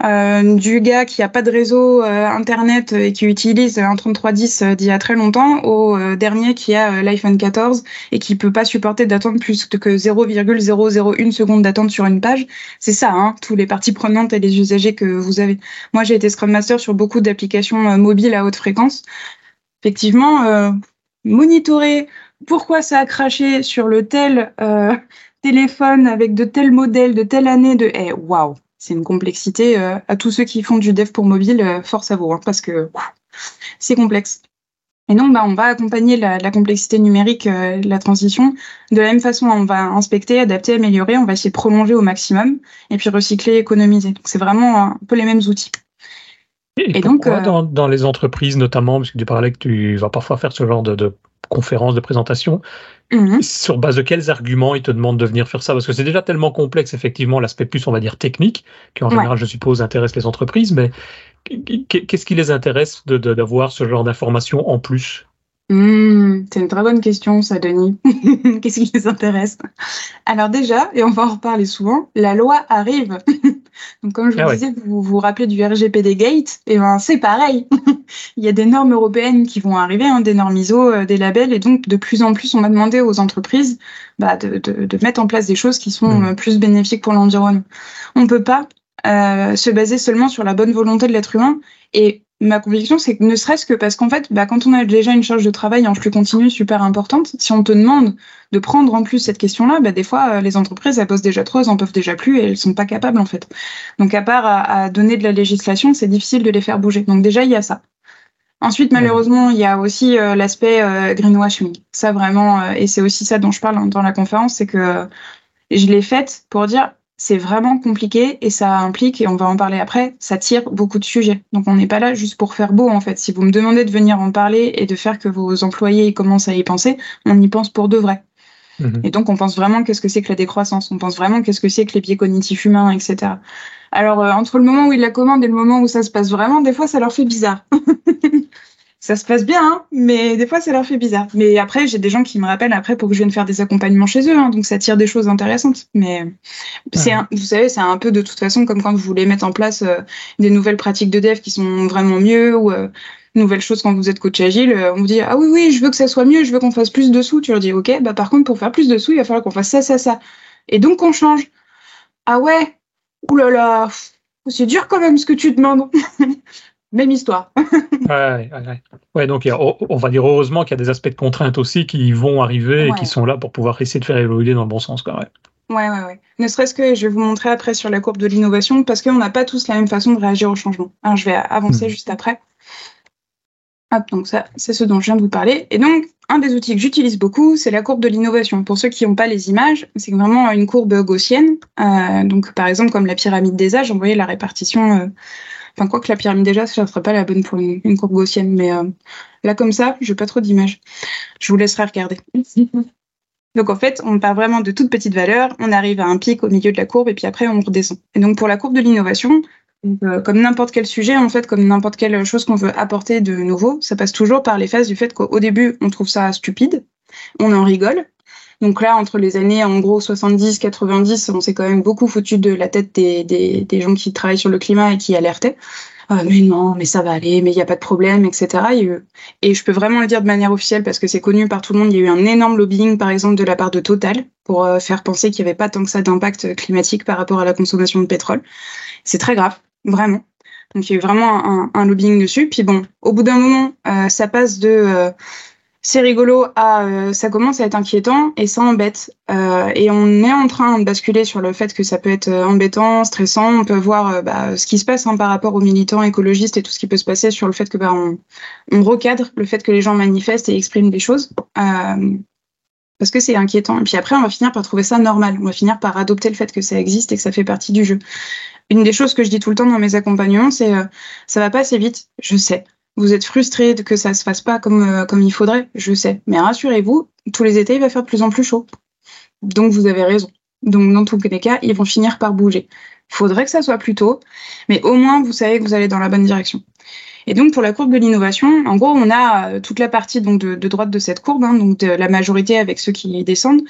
Euh, du gars qui a pas de réseau euh, internet et qui utilise un 3310 d'il y a très longtemps, au dernier qui a l'iPhone 14 et qui peut pas supporter d'attendre plus que 0,001 seconde d'attente sur une page. C'est ça, hein, tous les parties prenantes et les usagers que vous avez. Moi, j'ai été Scrum Master sur beaucoup d'applications mobiles à haute fréquence. Effectivement, monitorer pourquoi ça a craché sur le tel euh, téléphone avec de tels modèles, de telle année, de eh, waouh, c'est une complexité euh, à tous ceux qui font du dev pour mobile, euh, force à vous, hein, parce que c'est complexe. Et donc, bah, on va accompagner la, la complexité numérique, la transition. De la même façon, on va inspecter, adapter, améliorer, on va essayer de prolonger au maximum, et puis recycler, économiser. Donc, c'est vraiment un peu les mêmes outils. Et, donc, euh, dans, les entreprises notamment, parce que tu parlais que tu vas parfois faire ce genre de, conférences, de présentations, mhm. sur base de quels arguments ils te demandent de venir faire ça? Parce que c'est déjà tellement complexe, effectivement, l'aspect plus, on va dire, technique, qui en général, je suppose, intéresse les entreprises, mais qu'est-ce qui les intéresse d'avoir ce genre d'informations en plus? Mmh, c'est une très bonne question, ça, Denis. Qu'est-ce qui les intéresse? Alors déjà, et on va en reparler souvent, la loi arrive. Donc comme je vous ah disais, vous vous rappelez du RGPD Gate, et eh ben c'est pareil. Il y a des normes européennes qui vont arriver, hein, des normes ISO, euh, des labels, et donc de plus en plus, on va demander aux entreprises bah, de, de, de, mettre en place des choses qui sont mmh. euh, plus bénéfiques pour l'environnement. On ne peut pas euh, se baser seulement sur la bonne volonté de l'être humain et ma conviction, c'est que ne serait-ce que parce qu'en fait, bah, quand on a déjà une charge de travail en flux continu super importante, si on te demande de prendre en plus cette question-là, bah, des fois, euh, les entreprises, elles bossent déjà trop, elles en peuvent déjà plus et elles sont pas capables, en fait. Donc, à part à, donner de la législation, c'est difficile de les faire bouger. Donc, déjà, il y a ça. Ensuite, malheureusement, il y a aussi euh, l'aspect euh, greenwashing. Ça, vraiment, et c'est aussi ça dont je parle dans la conférence, c'est que je l'ai faite pour dire c'est vraiment compliqué et ça implique, et on va en parler après, ça tire beaucoup de sujets. Donc on n'est pas là juste pour faire beau en fait. Si vous me demandez de venir en parler et de faire que vos employés commencent à y penser, on y pense pour de vrai. Mhm. Et donc on pense vraiment qu'est-ce que c'est que la décroissance, on pense vraiment qu'est-ce que c'est que les biais cognitifs humains, etc. Alors euh, entre le moment où ils la commandent et le moment où ça se passe vraiment, des fois ça leur fait bizarre. ça se passe bien, hein, mais des fois ça leur fait bizarre. Mais après, j'ai des gens qui me rappellent après pour que je vienne faire des accompagnements chez eux, hein, donc ça tire des choses intéressantes. Mais c'est, vous savez, c'est un peu de toute façon comme quand vous voulez mettre en place euh, des nouvelles pratiques de dev qui sont vraiment mieux ou euh, nouvelles choses quand vous êtes coach agile. Euh, on vous dit ah oui oui, je veux que ça soit mieux, je veux qu'on fasse plus de sous. Tu leur dis ok, bah par contre pour faire plus de sous, il va falloir qu'on fasse ça ça ça. Et donc on change. Ah ouais, oulala, c'est dur quand même ce que tu demandes. même histoire. ouais, ouais, ouais. donc on va dire heureusement qu'il y a des aspects de contrainte aussi qui vont arriver et qui sont là pour pouvoir essayer de faire évoluer dans le bon sens. Quoi, ouais. Ouais, ouais, ouais. Ne serait-ce que je vais vous montrer après sur la courbe de l'innovation parce qu'on n'a pas tous la même façon de réagir au changement. Alors, je vais avancer hmm. juste après. Hop, donc ça, c'est ce dont je viens de vous parler. Et donc, un des outils que j'utilise beaucoup, c'est la courbe de l'innovation. Pour ceux qui n'ont pas les images, c'est vraiment une courbe gaussienne. Euh, donc, par exemple, comme la pyramide des âges, vous voyez la répartition euh, Enfin, quoi que la pyramide déjà, ça ne serait pas la bonne pour une, courbe gaussienne. Mais euh, là, comme ça, je n'ai pas trop d'images. Je vous laisserai regarder. Donc en fait, on part vraiment de toutes petites valeurs, on arrive à un pic au milieu de la courbe et puis après on redescend. Et donc pour la courbe de l'innovation, euh, comme n'importe quel sujet, en fait, comme n'importe quelle chose qu'on veut apporter de nouveau, ça passe toujours par les phases du fait qu'au début, on trouve ça stupide, on en rigole, donc là, entre les années en gros 70-90, on s'est quand même beaucoup foutu de la tête des, gens qui travaillent sur le climat et qui alertaient. Euh, mais non, mais ça va aller, mais il n'y a pas de problème, etc. Et, je peux vraiment le dire de manière officielle parce que c'est connu par tout le monde. Il y a eu un énorme lobbying, par exemple, de la part de Total pour euh, faire penser qu'il n'y avait pas tant que ça d'impact climatique par rapport à la consommation de pétrole. C'est très grave, vraiment. Donc il y a eu vraiment un, lobbying dessus. Puis bon, au bout d'un moment, euh, ça passe de c'est rigolo, ah, euh, ça commence à être inquiétant et ça embête. Euh, et on est en train de basculer sur le fait que ça peut être euh, embêtant, stressant. On peut voir bah, ce qui se passe hein, par rapport aux militants écologistes et tout ce qui peut se passer sur le fait que bah, on, recadre le fait que les gens manifestent et expriment des choses. parce que c'est inquiétant. Et puis après, on va finir par trouver ça normal. On va finir par adopter le fait que ça existe et que ça fait partie du jeu. Une des choses que je dis tout le temps dans mes accompagnements, c'est ça va pas assez vite, je sais. Vous êtes frustré que ça se fasse pas comme, euh, comme il faudrait, je sais. Mais rassurez-vous, tous les étés, il va faire de plus en plus chaud. Donc vous avez raison. Donc dans tous les cas, ils vont finir par bouger. Faudrait que ça soit plus tôt, mais au moins vous savez que vous allez dans la bonne direction. Et donc pour la courbe de l'innovation, en gros, on a euh, toute la partie donc de, droite de cette courbe, hein, donc la majorité avec ceux qui descendent.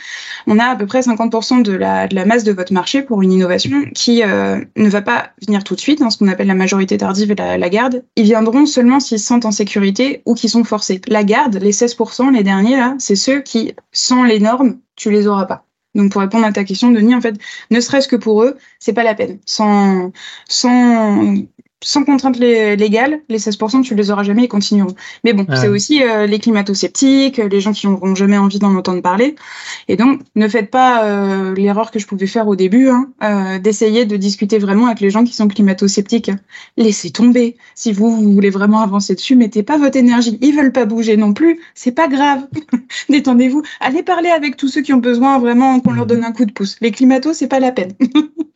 On a à peu près 50% de la, de la masse de votre marché pour une innovation qui euh, ne va pas venir tout de suite, hein, ce qu'on appelle la majorité tardive et la, garde. Ils viendront seulement s'ils se sentent en sécurité ou qui sont forcés. La garde, les 16%, les derniers là, c'est ceux qui, sans les normes, tu les auras pas. Donc pour répondre à ta question, Denis, en fait, ne serait-ce que pour eux, c'est pas la peine. Sans, sans contrainte légale, les 16%, tu les auras jamais, ils continueront. Mais bon, c'est aussi euh, les climato-sceptiques, les gens qui n'auront jamais envie d'en entendre parler. Et donc, ne faites pas euh, l'erreur que je pouvais faire au début, hein, euh, d'essayer de discuter vraiment avec les gens qui sont climato-sceptiques. Laissez tomber. Si vous, vous voulez vraiment avancer dessus, mettez pas votre énergie. Ils veulent pas bouger non plus. C'est pas grave. Détendez-vous. Allez parler avec tous ceux qui ont besoin vraiment qu'on leur donne un coup de pouce. Les climatos, c'est pas la peine.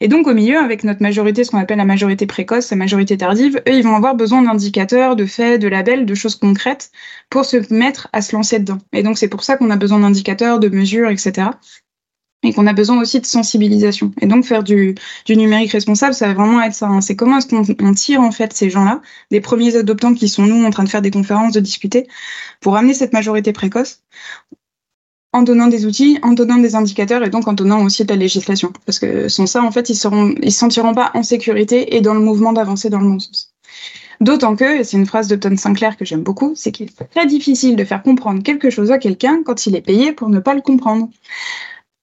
Et donc au milieu, avec notre majorité, ce qu'on appelle la majorité précoce, la majorité tardive, eux, ils vont avoir besoin d'indicateurs, de faits, de labels, de choses concrètes pour se mettre à se lancer dedans. Et donc c'est pour ça qu'on a besoin d'indicateurs, de mesures, etc. Et qu'on a besoin aussi de sensibilisation. Et donc faire du, numérique responsable, ça va vraiment être ça. Hein. C'est comment est-ce qu'on tire en fait ces gens-là, des premiers adoptants qui sont nous en train de faire des conférences, de discuter, pour amener cette majorité précoce en donnant des outils, en donnant des indicateurs et donc en donnant aussi de la législation. Parce que sans ça, en fait, ils seront, ils se sentiront pas en sécurité et dans le mouvement d'avancer dans le bon sens. D'autant que, et c'est une phrase de Tom Sinclair que j'aime beaucoup, c'est qu'il est très difficile de faire comprendre quelque chose à quelqu'un quand il est payé pour ne pas le comprendre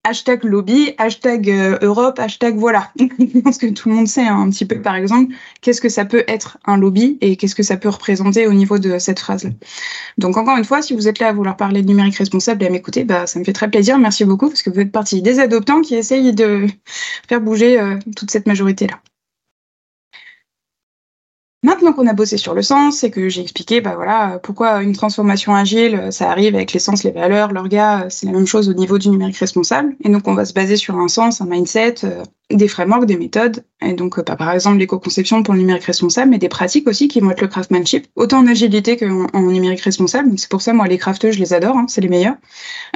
hashtag lobby, hashtag euh, Europe, hashtag voilà. Je pense que tout le monde sait hein, un petit peu, par exemple, qu'est-ce que ça peut être un lobby et qu'est-ce que ça peut représenter au niveau de cette phrase-là. Donc encore une fois, si vous êtes là à vouloir parler de numérique responsable et à m'écouter, bah, ça me fait très plaisir. Merci beaucoup parce que vous êtes partie des adoptants qui essayent de faire bouger euh, toute cette majorité-là. Maintenant qu'on a bossé sur le sens et que j'ai expliqué bah voilà, pourquoi une transformation agile, ça arrive avec les sens, les valeurs, l'orga, c'est la même chose au niveau du numérique responsable. Et donc on va se baser sur un sens, un mindset, euh, des frameworks, des méthodes. Et donc euh, bah, par exemple l'éco-conception pour le numérique responsable, mais des pratiques aussi qui vont être le craftsmanship, autant en agilité qu'en en numérique responsable. C'est pour ça moi les crafteux je les adore, hein, c'est les meilleurs.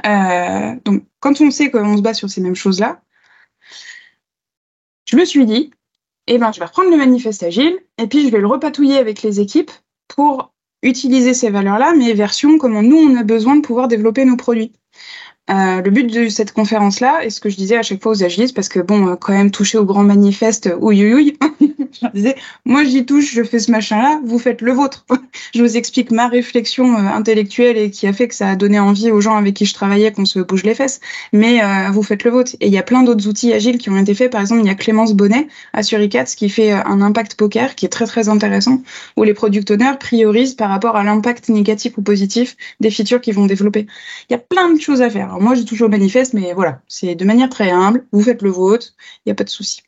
Euh, donc quand on sait qu'on se base sur ces mêmes choses-là, je me suis dit, eh ben, je vais reprendre le manifeste agile et puis je vais le repatouiller avec les équipes pour utiliser ces valeurs-là, mais version comment nous, on a besoin de pouvoir développer nos produits. Euh, le but de cette conférence-là, et ce que je disais à chaque fois aux agilistes, parce que bon, euh, quand même toucher au grand manifeste, ouïouïouï, je disais, moi j'y touche, je fais ce machin-là, vous faites le vôtre. je vous explique ma réflexion euh, intellectuelle et qui a fait que ça a donné envie aux gens avec qui je travaillais qu'on se bouge les fesses, mais vous faites le vôtre. Et il y a plein d'autres outils agiles qui ont été faits. Par exemple, il y a Clémence Bonnet à Suricats qui fait un impact poker qui est très très intéressant, où les product owners priorisent par rapport à l'impact négatif ou positif des features qu'ils vont développer. Il y a plein de choses à faire moi, j'ai toujours manifeste, mais voilà, c'est de manière très humble. Vous faites le vôtre, il n'y a pas de souci.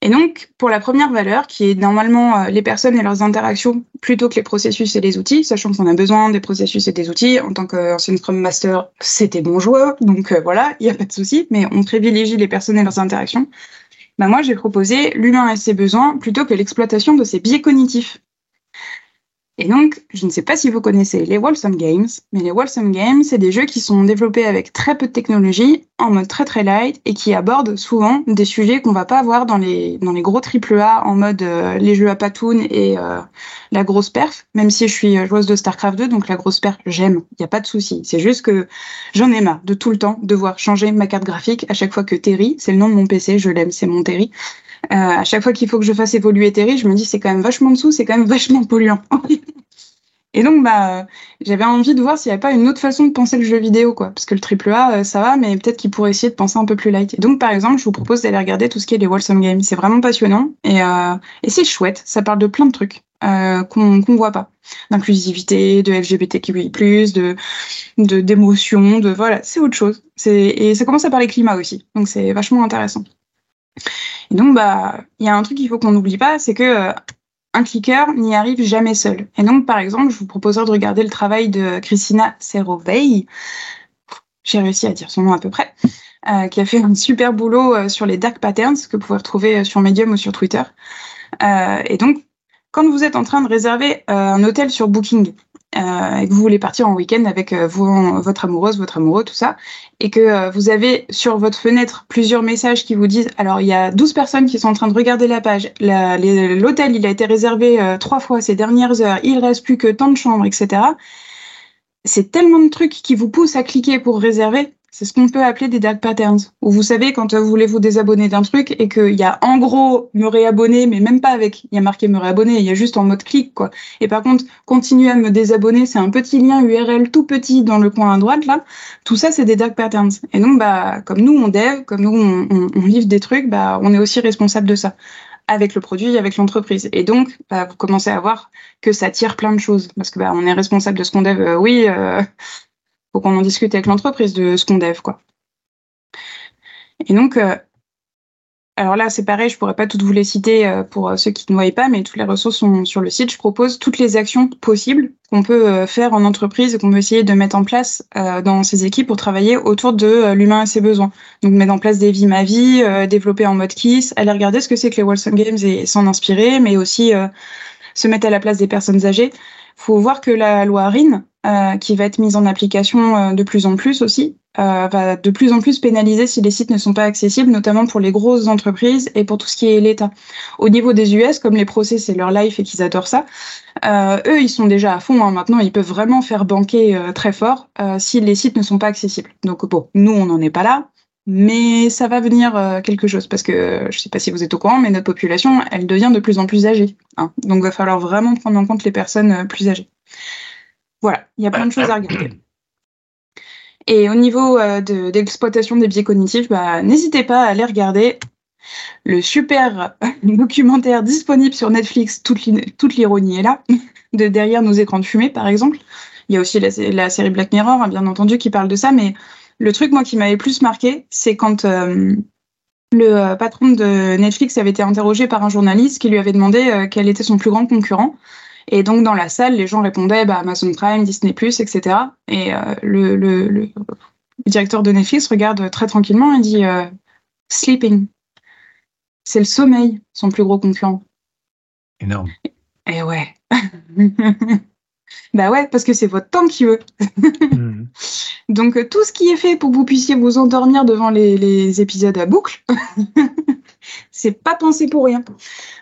Et donc, pour la première valeur, qui est normalement euh, les personnes et leurs interactions plutôt que les processus et les outils, sachant qu'on a besoin des processus et des outils, en tant qu'ancienne Scrum Master, c'était bon joueur, donc euh, voilà, il n'y a pas de souci, mais on privilégie les personnes et leurs interactions. bah moi j'ai proposé l'humain et ses besoins plutôt que l'exploitation de ses biais cognitifs. Et donc, je ne sais pas si vous connaissez les Wholesome Games, mais les Wholesome Games, c'est des jeux qui sont développés avec très peu de technologie, en mode très très light, et qui abordent souvent des sujets qu'on va pas avoir dans les, dans les gros AAA, en mode euh, les jeux à patoon et euh, la grosse perf, même si je suis joueuse de StarCraft 2, donc la grosse perf, j'aime, il n'y a pas de souci. C'est juste que j'en ai marre de tout le temps devoir changer ma carte graphique à chaque fois que Terry, c'est le nom de mon PC, je l'aime, c'est mon Terry, euh, à chaque fois qu'il faut que je fasse évoluer Terry, je me dis c'est quand même vachement dessous, c'est quand même vachement polluant. Et donc, bah, j'avais envie de voir s'il n'y avait pas une autre façon de penser le jeu vidéo, quoi. Parce que le triple A, euh, ça va, mais peut-être qu'il pourrait essayer de penser un peu plus light. Et donc, par exemple, je vous propose d'aller regarder tout ce qui est les Wholesome Games. C'est vraiment passionnant et, euh, c'est chouette. Ça parle de plein de trucs euh, qu'on ne voit pas. D'inclusivité, de LGBTQI+, de d'émotion, de voilà, c'est autre chose. Et ça commence à parler climat aussi. Donc, c'est vachement intéressant. Et donc, bah, il y a un truc qu'il faut qu'on n'oublie pas, c'est que euh, un clicker n'y arrive jamais seul. Et donc, par exemple, je vous proposerai de regarder le travail de Christina Serovey. J'ai réussi à dire son nom à peu près. Euh, qui a fait un super boulot euh, sur les dark patterns que vous pouvez retrouver sur Medium ou sur Twitter. et donc, quand vous êtes en train de réserver un hôtel sur Booking, euh, et que vous voulez partir en week-end avec euh, votre amoureuse, votre amoureux, tout ça, et que euh, vous avez sur votre fenêtre plusieurs messages qui vous disent, alors il y a 12 personnes qui sont en train de regarder la page, l'hôtel il a été réservé trois fois ces dernières heures, il reste plus que tant de chambres, etc. C'est tellement de trucs qui vous poussent à cliquer pour réserver c'est ce qu'on peut appeler des dark patterns. Où vous savez, quand vous voulez vous désabonner d'un truc et qu'il y a en gros me réabonner, mais même pas avec, il y a marqué me réabonner, il y a juste en mode clic, quoi. Et par contre, continuer à me désabonner, c'est un petit lien URL tout petit dans le coin à droite, là. Tout ça, c'est des dark patterns. Et donc, bah, comme nous, on dev, comme nous, on, livre des trucs, bah, on est aussi responsable de ça avec le produit, avec l'entreprise. Et donc, bah, vous commencez à voir que ça tire plein de choses. Parce que bah, on est responsable de ce qu'on dev. Euh, oui, euh, faut qu'on en discute avec l'entreprise de ce qu'on dev, quoi. Et donc, euh, alors là, c'est pareil, je pourrais pas toutes vous les citer euh, pour euh, ceux qui ne voient pas, mais toutes les ressources sont sur le site. Je propose toutes les actions possibles qu'on peut faire en entreprise et qu'on peut essayer de mettre en place dans ces équipes pour travailler autour de l'humain et ses besoins. Donc, mettre en place des vies ma vie, développer en mode KISS, aller regarder ce que c'est que les Wilson Games et s'en inspirer, mais aussi se mettre à la place des personnes âgées. Faut voir que la loi RIN, euh, qui va être mise en application euh, de plus en plus aussi, euh, va de plus en plus pénaliser si les sites ne sont pas accessibles, notamment pour les grosses entreprises et pour tout ce qui est l'État. Au niveau des US, comme les procès c'est leur life et qu'ils adorent ça, eux ils sont déjà à fond. Hein. Maintenant ils peuvent vraiment faire banquer très fort si les sites ne sont pas accessibles. Donc bon, nous on n'en est pas là. Mais ça va venir quelque chose parce que je ne sais pas si vous êtes au courant, mais notre population, elle devient de plus en plus âgée. Hein. Donc, il va falloir vraiment prendre en compte les personnes plus âgées. Voilà, il y a plein de choses à regarder. Et au niveau euh, de, des biais cognitifs, bah, n'hésitez pas à aller regarder le super documentaire disponible sur Netflix, toute l'ironie est là, de Derrière nos écrans de fumée, par exemple. Il y a aussi la, série Black Mirror, hein, bien entendu, qui parle de ça, mais le truc, moi, qui m'avait plus marqué, c'est quand euh, le euh, patron de Netflix avait été interrogé par un journaliste qui lui avait demandé quel était son plus grand concurrent. Et donc dans la salle, les gens répondaient bah, Amazon Prime, Disney+, etc. Et euh, le, le, le, directeur de Netflix regarde très tranquillement et dit euh, Sleeping. C'est le sommeil, son plus gros concurrent. Énorme. Et ouais. bah ouais, parce que c'est votre temps qui veut. Hmm. Donc euh, tout ce qui est fait pour que vous puissiez vous endormir devant les, les épisodes à boucle, c'est pas pensé pour rien.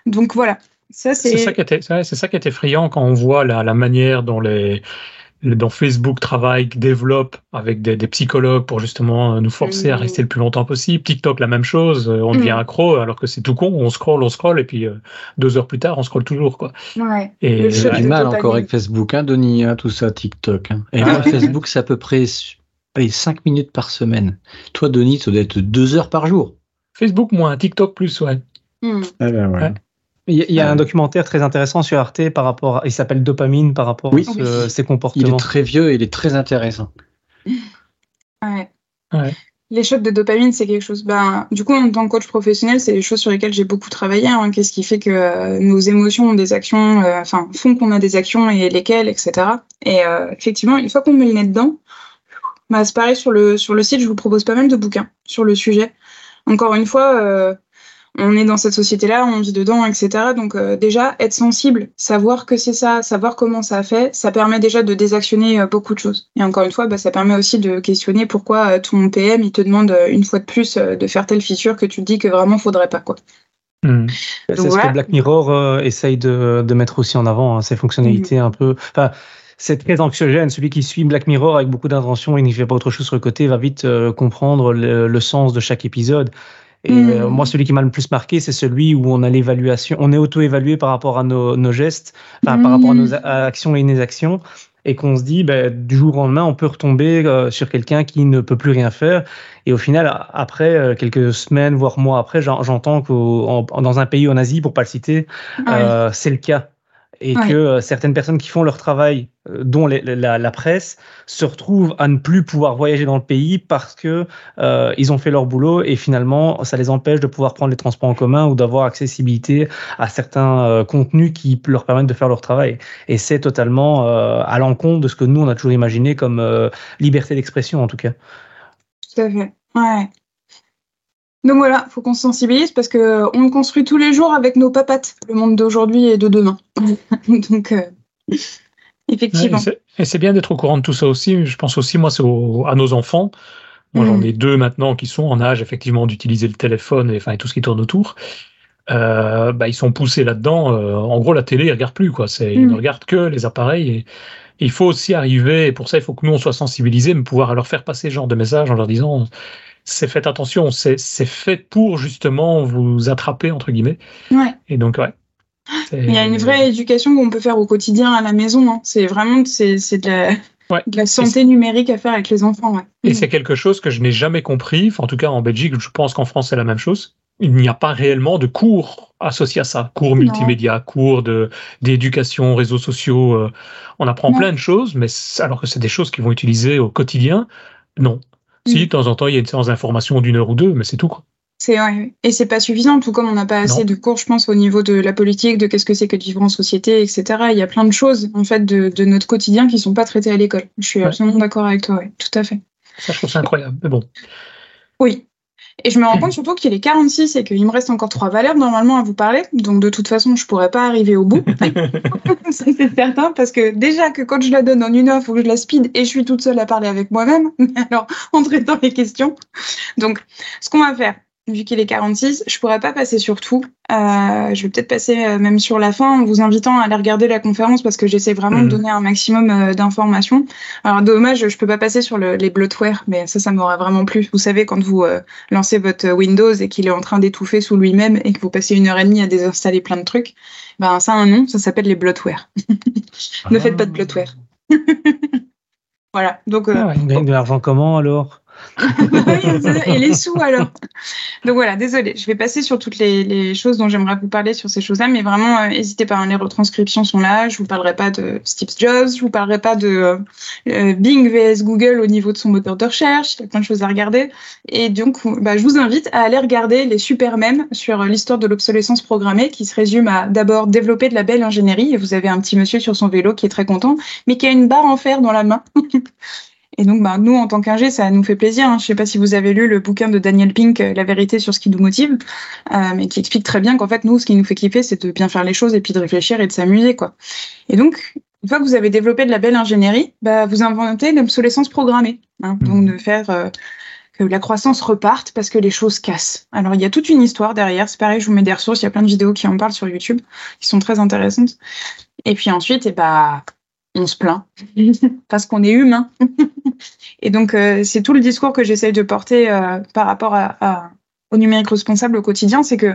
Donc voilà, c'est ça qui était, c'est ça qui est effrayant quand on voit la, la manière dont les dont Facebook travaille, développe avec des, des, psychologues pour justement nous forcer à mm. rester le plus longtemps possible. TikTok, la même chose, on devient mm. accro alors que c'est tout con, on scroll, on scroll et puis euh, deux heures plus tard, on scroll toujours. Quoi. Ouais. Et j'ai du mal encore avec Facebook, hein, Denis, hein, tout ça, TikTok. Hein. Et moi, Facebook, c'est à peu près allez, 5 minutes par semaine. Toi, Denis, ça doit être deux heures par jour. Facebook moins, TikTok plus, ouais. Ah ben, ouais. Il y, a un documentaire très intéressant sur Arte par rapport, il s'appelle Dopamine par rapport à ses comportements. Il est très vieux et il est très intéressant. Ouais. Les chocs de dopamine, c'est quelque chose. Ben, du coup, en tant que coach professionnel, c'est des choses sur lesquelles j'ai beaucoup travaillé. Hein. Qu'est-ce qui fait que euh, nos émotions ont des actions, euh, enfin, font qu'on a des actions et lesquelles, etc. Et euh, effectivement, une fois qu'on met le nez dedans, bah, c'est pareil sur le, sur le site, je vous propose pas mal de bouquins sur le sujet. Encore une fois, on est dans cette société-là, on vit dedans, etc. Donc euh, déjà, être sensible, savoir que c'est ça, savoir comment ça a fait, ça permet déjà de désactionner euh, beaucoup de choses. Et encore une fois, bah, ça permet aussi de questionner pourquoi euh, ton PM, il te demande une fois de plus de faire telle fissure que tu te dis que vraiment faudrait pas. quoi. Hmm. C'est ce que Black Mirror essaye de, mettre aussi en avant, hein, ces fonctionnalités un peu... Enfin, c'est très anxiogène. Celui qui suit Black Mirror avec beaucoup d'intention et n'y fait pas autre chose sur le côté va vite comprendre le, sens de chaque épisode. Et euh, mm. moi, celui qui m'a le plus marqué, c'est celui où on a l'évaluation, on est auto-évalué par rapport à nos, gestes, par rapport à nos mm. actions et inactions, et qu'on se dit, ben, du jour au lendemain, on peut retomber euh, sur quelqu'un qui ne peut plus rien faire. Et au final, après, euh, quelques semaines, voire mois après, j'entends que dans un pays en Asie, pour pas le citer, c'est le cas et que euh, certaines personnes qui font leur travail, euh, dont la, presse, se retrouvent à ne plus pouvoir voyager dans le pays parce que euh, ils ont fait leur boulot et finalement ça les empêche de pouvoir prendre les transports en commun ou d'avoir accessibilité à certains contenus qui leur permettent de faire leur travail. Et c'est totalement à l'encontre de ce que nous on a toujours imaginé comme liberté d'expression en tout cas. Tout à fait. Ouais. Donc voilà, faut qu'on se sensibilise parce que on le construit tous les jours avec nos papates, le monde d'aujourd'hui et de demain. Donc euh, effectivement. et c'est bien d'être au courant de tout ça aussi. Je pense aussi moi c'est à nos enfants. Moi j'en mm. ai deux maintenant qui sont en âge effectivement d'utiliser le téléphone et enfin et tout ce qui tourne autour. Euh, bah, ils sont poussés là-dedans. Euh, en gros, la télé, ils regardent plus, quoi. C'est, Ils mm. ne regardent que les appareils. Et, il faut aussi arriver, et pour ça, il faut que nous, on soit sensibilisés, mais pouvoir leur faire passer ce genre de message en leur disant c'est fait attention, c'est fait pour justement vous attraper, entre guillemets. Ouais. Et donc, ouais. Il y a une vraie éducation qu'on peut faire au quotidien à la maison. Hein. C'est vraiment c'est de la, de la santé numérique à faire avec les enfants. Ouais. Et c'est quelque chose que je n'ai jamais compris. en tout cas, en Belgique, je pense qu'en France, c'est la même chose. Il n'y a pas réellement de cours associés à ça. Cours multimédia, cours d'éducation, réseaux sociaux. Euh, on apprend plein de choses, mais alors que c'est des choses qu'ils vont utiliser au quotidien. Non, si, de temps en temps, il y a une séance d'information d'une heure ou deux, mais c'est tout. Quoi. C'est ouais. Et c'est pas suffisant, tout comme on n'a pas assez de cours, je pense, au niveau de la politique, de qu'est-ce que c'est que de vivre en société, etc. Il y a plein de choses, en fait, de, de notre quotidien qui sont pas traitées à l'école. Je suis absolument d'accord avec toi, ouais. tout à fait. Ça, je trouve ça incroyable, mais bon. Oui. Et je me rends compte surtout qu'il est 46 et qu'il me reste encore trois valeurs normalement à vous parler. Donc de toute façon, je pourrais pas arriver au bout. ça c'est certain parce que déjà que quand je la donne en une heure, faut que je la speed et je suis toute seule à parler avec moi-même. Alors, entrer dans les questions. Donc, ce qu'on va faire, vu qu'il est 46, je pourrais pas passer sur tout. Euh, je vais peut-être passer euh, même sur la fin en vous invitant à aller regarder la conférence parce que j'essaie vraiment de mhm. donner un maximum euh, d'informations. Alors dommage, je peux pas passer sur le, les bloatware, mais ça, ça m'aurait vraiment plu. Vous savez, quand vous lancez votre Windows et qu'il est en train d'étouffer sous lui-même et que vous passez une heure et demie à désinstaller plein de trucs, ben ça a un nom, ça s'appelle les bloatware. ne faites pas de bloatware. voilà. Donc. Ah ouais, de l'argent comment alors? Et les sous alors. Donc voilà, désolé, je vais passer sur toutes les, choses dont j'aimerais vous parler sur ces choses-là, mais vraiment, n'hésitez pas, hein, les retranscriptions sont là. Je vous parlerai pas de Steve Jobs, je vous parlerai pas de euh, euh, Bing vs Google au niveau de son moteur de recherche. Il y a plein de choses à regarder. Et donc, bah, je vous invite à aller regarder les super mèmes sur l'histoire de l'obsolescence programmée, qui se résume à d'abord développer de la belle ingénierie. Et vous avez un petit monsieur sur son vélo qui est très content, mais qui a une barre en fer dans la main. Et donc, bah, nous, en tant qu'ingé, ça nous fait plaisir. Hein. Je ne sais pas si vous avez lu le bouquin de Daniel Pink, La vérité sur ce qui nous motive, euh, mais qui explique très bien qu'en fait, nous, ce qui nous fait kiffer, c'est de bien faire les choses et puis de réfléchir et de s'amuser, quoi. Et donc, une fois que vous avez développé de la belle ingénierie, bah, vous inventez l'obsolescence programmée. Hein. Mmh. Donc, de faire euh, que la croissance reparte parce que les choses cassent. Alors, il y a toute une histoire derrière. C'est pareil, je vous mets des ressources. Il y a plein de vidéos qui en parlent sur YouTube, qui sont très intéressantes. Et puis ensuite, et eh bah, on se plaint parce qu'on est humain. et donc, euh, c'est tout le discours que j'essaye de porter euh, par rapport au numérique responsable au quotidien, c'est que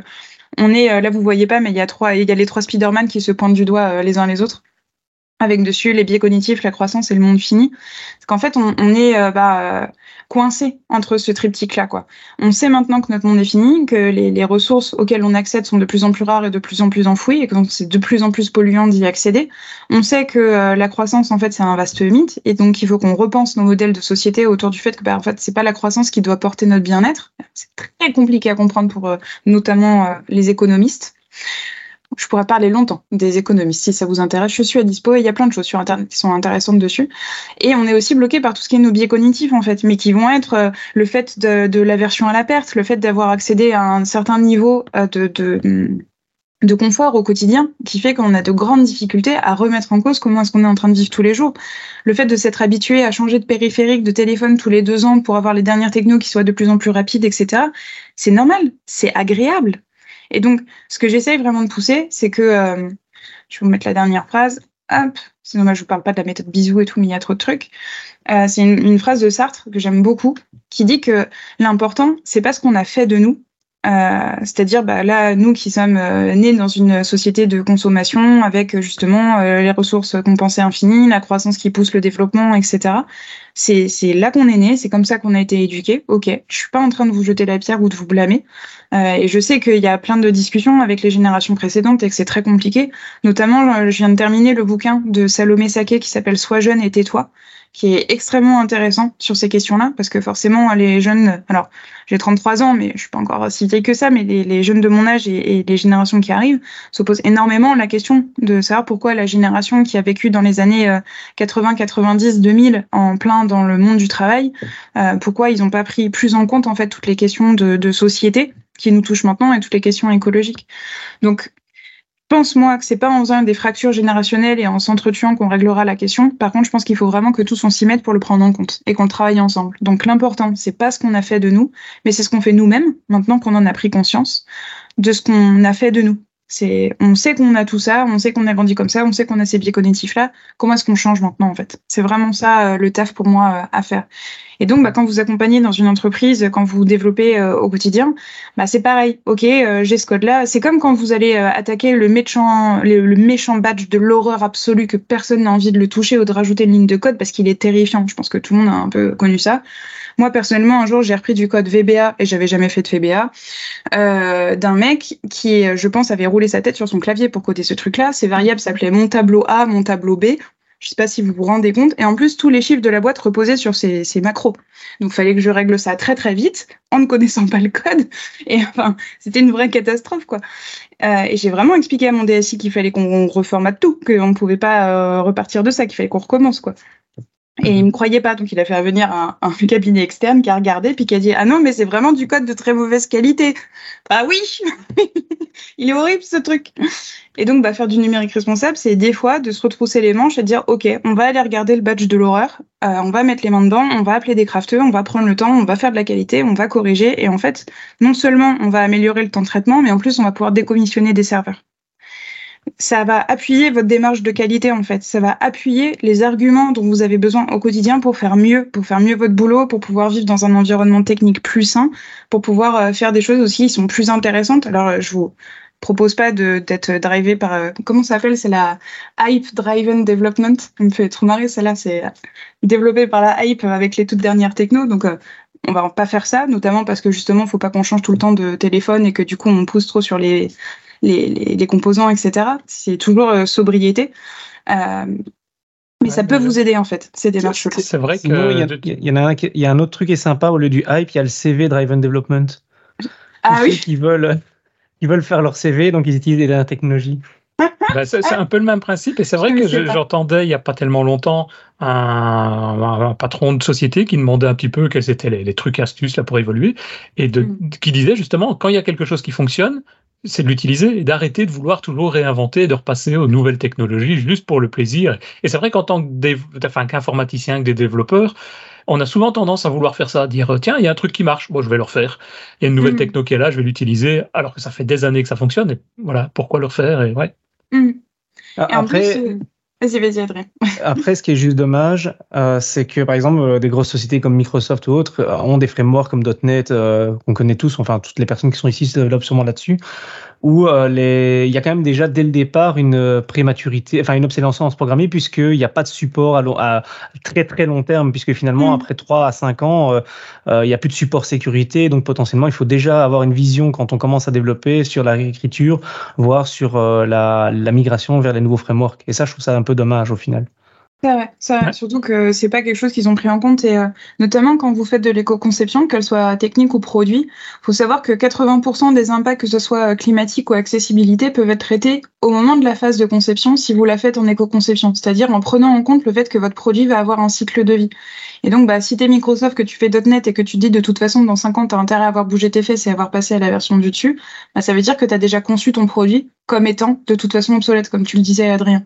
on est, euh, là vous voyez pas, mais il y a trois, il y a les trois Spider-Man qui se pointent du doigt les uns les autres avec dessus les biais cognitifs, la croissance et le monde fini. Parce qu'en fait, on, est euh, bah, coincé entre ce triptyque-là. Quoi. On sait maintenant que notre monde est fini, que les, ressources auxquelles on accède sont de plus en plus rares et de plus en plus enfouies, et que c'est de plus en plus polluant d'y accéder. On sait que euh, la croissance, en fait, c'est un vaste mythe, et donc il faut qu'on repense nos modèles de société autour du fait que, bah, en fait, c'est pas la croissance qui doit porter notre bien-être. C'est très compliqué à comprendre pour euh, notamment les économistes. Je pourrais parler longtemps des économistes. Si ça vous intéresse, je suis à dispo et il y a plein de choses sur Internet qui sont intéressantes dessus. Et on est aussi bloqué par tout ce qui est nos biais cognitifs, en fait, mais qui vont être euh, le fait de, l'aversion à la perte, le fait d'avoir accédé à un certain niveau euh, de, de, de confort au quotidien, qui fait qu'on a de grandes difficultés à remettre en cause comment est-ce qu'on est en train de vivre tous les jours. Le fait de s'être habitué à changer de périphérique, de téléphone tous les deux ans pour avoir les dernières technos qui soient de plus en plus rapides, etc., c'est normal, c'est agréable et donc, ce que j'essaye vraiment de pousser, c'est que, euh, je vais vous mettre la dernière phrase, hop, c'est dommage, je vous parle pas de la méthode bisou et tout, mais il y a trop de trucs. Euh, c'est une, une, phrase de Sartre que j'aime beaucoup, qui dit que l'important, c'est pas ce qu'on a fait de nous, euh, c'est-à-dire bah, là, nous qui sommes euh, nés dans une société de consommation avec euh, justement les ressources pensait infinies, la croissance qui pousse le développement, etc. C'est, c'est là qu'on est né, c'est comme ça qu'on a été éduqué. Ok, je suis pas en train de vous jeter la pierre ou de vous blâmer. et je sais qu'il y a plein de discussions avec les générations précédentes et que c'est très compliqué. Notamment, je viens de terminer le bouquin de Salomé Saké qui s'appelle Sois jeune et tais-toi qui est extrêmement intéressant sur ces questions-là, parce que forcément, les jeunes, alors j'ai 33 ans, mais je suis pas encore vieille que ça, mais les, jeunes de mon âge et, et, les générations qui arrivent se posent énormément la question de savoir pourquoi la génération qui a vécu dans les années 80, 90, 2000 en plein dans le monde du travail, euh, pourquoi ils n'ont pas pris plus en compte en fait toutes les questions de, de société qui nous touchent maintenant et toutes les questions écologiques. Donc pense moi que c'est pas en faisant des fractures générationnelles et en s'entretuant qu'on réglera la question. Par contre, je pense qu'il faut vraiment que tous on s'y mette pour le prendre en compte et qu'on travaille ensemble. Donc l'important, c'est pas ce qu'on a fait de nous, mais c'est ce qu'on fait nous-mêmes maintenant qu'on en a pris conscience de ce qu'on a fait de nous. C'est, on sait qu'on a tout ça, on sait qu'on a grandi comme ça, on sait qu'on a ces biais cognitifs là. Comment est-ce qu'on change maintenant en fait? C'est vraiment ça euh, le taf pour moi euh, à faire. Et donc, bah, quand vous accompagnez dans une entreprise, quand vous développez euh, au quotidien, bah, c'est pareil. Ok, j'ai ce code-là. C'est comme quand vous allez attaquer le méchant, le méchant badge de l'horreur absolue que personne n'a envie de le toucher ou de rajouter une ligne de code parce qu'il est terrifiant. Je pense que tout le monde a un peu connu ça. Moi, personnellement, un jour, j'ai repris du code VBA et j'avais jamais fait de VBA euh, d'un mec qui, je pense, avait roulé sa tête sur son clavier pour coder ce truc-là. Ces variables s'appelaient mon tableau A, mon tableau B. Je sais pas si vous vous rendez compte. Et en plus, tous les chiffres de la boîte reposaient sur ces, macros. Donc, fallait que je règle ça très très vite en ne connaissant pas le code. Et enfin, c'était une vraie catastrophe, quoi. Euh, et j'ai vraiment expliqué à mon DSI qu'il fallait qu'on reformate tout, qu'on ne pouvait pas euh, repartir de ça, qu'il fallait qu'on recommence, quoi. Et il me croyait pas, donc il a fait venir un, cabinet externe qui a regardé puis qui a dit ah non mais c'est vraiment du code de très mauvaise qualité. Bah oui, il est horrible ce truc. Et donc bah faire du numérique responsable, c'est des fois de se retrousser les manches et de dire ok, on va aller regarder le badge de l'horreur, euh, on va mettre les mains dedans, on va appeler des crafteux, on va prendre le temps, on va faire de la qualité, on va corriger et en fait non seulement on va améliorer le temps de traitement, mais en plus on va pouvoir décommissionner des serveurs ça va appuyer votre démarche de qualité en fait. Ça va appuyer les arguments dont vous avez besoin au quotidien pour faire mieux, pour faire mieux votre boulot, pour pouvoir vivre dans un environnement technique plus sain, pour pouvoir euh, faire des choses aussi qui sont plus intéressantes. Alors euh, je vous propose pas d'être drivé par euh, comment ça s'appelle? C'est la hype driven development ça me fait trop marrer celle-là c'est développé par la hype avec les toutes dernières techno donc on va pas faire ça notamment parce que justement faut pas qu'on change tout le temps de téléphone et que du coup on pousse trop sur les les, les, les composants, etc. C'est toujours euh, sobriété. Euh, mais ouais, ça peut vous aider en fait, ces démarches. C'est vrai qu'il y, y, en a un, il y a un autre truc qui est sympa au lieu du hype, il y a le CV Driven Development. Ah oui. Qui veulent, qui veulent faire leur CV, donc ils utilisent la technologie. Bah, c'est un peu le même principe et c'est vrai que j'entendais il n'y a pas tellement longtemps un, un, patron de société qui demandait un petit peu quels étaient les, les trucs astuces là pour évoluer et de, mm. qui disait justement quand il y a quelque chose qui fonctionne c'est de l'utiliser et d'arrêter de vouloir toujours réinventer, de repasser aux nouvelles technologies juste pour le plaisir. Et c'est vrai qu'en tant qu'informaticien, enfin, que des développeurs, on a souvent tendance à vouloir faire ça, à dire tiens, il y a un truc qui marche, bon, je vais le refaire. Il y a une nouvelle mmh. techno qui est là, je vais l'utiliser, alors que ça fait des années que ça fonctionne. Et voilà, pourquoi le refaire et ouais. Mmh. Après, plus, Vas-y, vas-y, Adrien. Après, ce qui est juste dommage, euh, c'est que, par exemple, euh, des grosses sociétés comme Microsoft ou autres euh, ont des frameworks comme .NET, euh, qu'on connaît tous, enfin, toutes les personnes qui sont ici se développent sûrement là-dessus, où euh, les... il y a quand même déjà, dès le départ, une prématurité, enfin, une obsolescence programmée, puisqu'il n'y a pas de support à, long, à, très, très long terme, puisque finalement, mmh. après 3 à 5 ans, il n'y a plus de support sécurité, donc potentiellement, il faut déjà avoir une vision quand on commence à développer sur la réécriture, voire sur la, la migration vers les nouveaux frameworks. Et ça, je trouve ça un peu dommage au final. C'est vrai, ça, surtout que c'est pas quelque chose qu'ils ont pris en compte et euh, notamment quand vous faites de l'éco-conception, qu'elle soit technique ou produit, faut savoir que 80% des impacts, que ce soit climatique ou accessibilité, peuvent être traités au moment de la phase de conception si vous la faites en éco-conception, c'est-à-dire en prenant en compte le fait que votre produit va avoir un cycle de vie. Et donc, bah, si t'es Microsoft, que tu fais .NET et que tu dis de toute façon dans 5 ans, t'as intérêt à avoir bougé tes fesses et avoir passé à la version du dessus, bah, ça veut dire que tu as déjà conçu ton produit comme étant de toute façon obsolète, comme tu le disais, Adrien.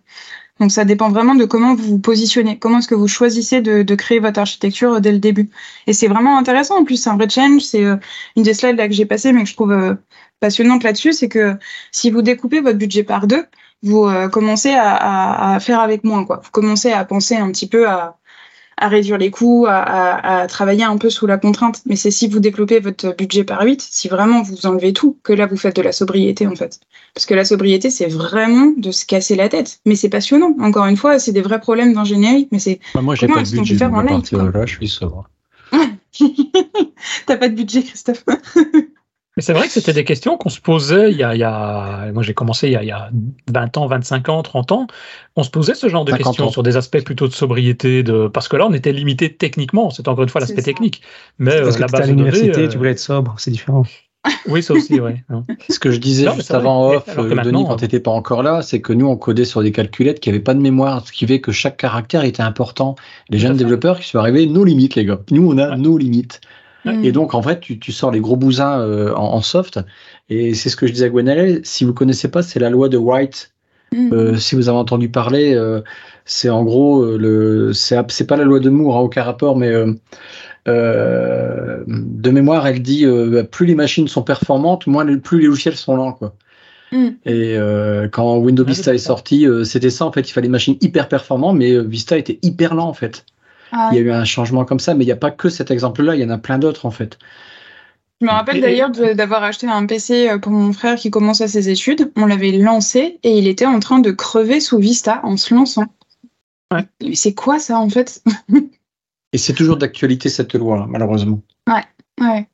Donc ça dépend vraiment de comment vous vous positionnez, comment est-ce que vous choisissez de, créer votre architecture euh, dès le début. Et c'est vraiment intéressant. En plus, c'est un vrai challenge. C'est euh, une des slides que j'ai passées, mais que je trouve euh, passionnante là-dessus, c'est que si vous découpez votre budget par deux, vous commencez à, à, à, faire avec moins. Quoi. Vous commencez à penser un petit peu à, à réduire les coûts, à, à, travailler un peu sous la contrainte. Mais c'est si vous développez votre budget par 8, si vraiment vous enlevez tout, que là vous faites de la sobriété en fait. Parce que la sobriété, c'est vraiment de se casser la tête. Mais c'est passionnant. Encore une fois, c'est des vrais problèmes d'ingénierie. Mais c'est bah, moi j'ai pas de budget. Faire en là, je suis sobre. T'as pas de budget, Christophe. Mais c'est vrai que c'était des questions qu'on se posait il y a, il y a moi j'ai commencé il y, a, il y, a, 20 ans, 25 ans, 30 ans. On se posait ce genre de questions sur des aspects plutôt de sobriété, de parce que là on était limité techniquement. C'est encore une fois l'aspect technique. Mais parce euh, que la à l'université, euh... tu voulais être sobre, c'est différent. oui, ça aussi, oui. Ce que je disais juste avant off, euh, Denis, quand tu n'étais pas encore là, c'est que nous, on codait sur des calculettes qui n'avaient pas de mémoire, ce qui fait que chaque caractère était important. Les jeunes développeurs qui sont arrivés, nos limites, les gars. Nous, on a nos limites. Et donc, en fait, tu, tu sors les gros bousins euh, en, en, soft. Et c'est ce que je disais à Gwenelle. Si vous connaissez pas, c'est la loi de White. Mm. Euh, si vous avez entendu parler, euh, c'est en gros euh, le, c'est pas la loi de Moore, hein, aucun rapport, mais de mémoire, elle dit plus les machines sont performantes, moins plus les logiciels sont lents, quoi. Mm. Et quand Windows ah, Vista est sorti, c'était ça en fait. Il fallait des machines hyper performantes, mais Vista était hyper lent en fait. Ah il y a eu un changement comme ça, mais il n'y a pas que cet exemple-là, il y en a plein d'autres en fait. Je me rappelle d'ailleurs d'avoir acheté un PC euh, pour mon frère qui commence à ses études. On l'avait lancé et il était en train de crever sous Vista en se lançant. Ouais. C'est quoi ça en fait? Et c'est toujours d'actualité cette loi, malheureusement. Ouais, ouais.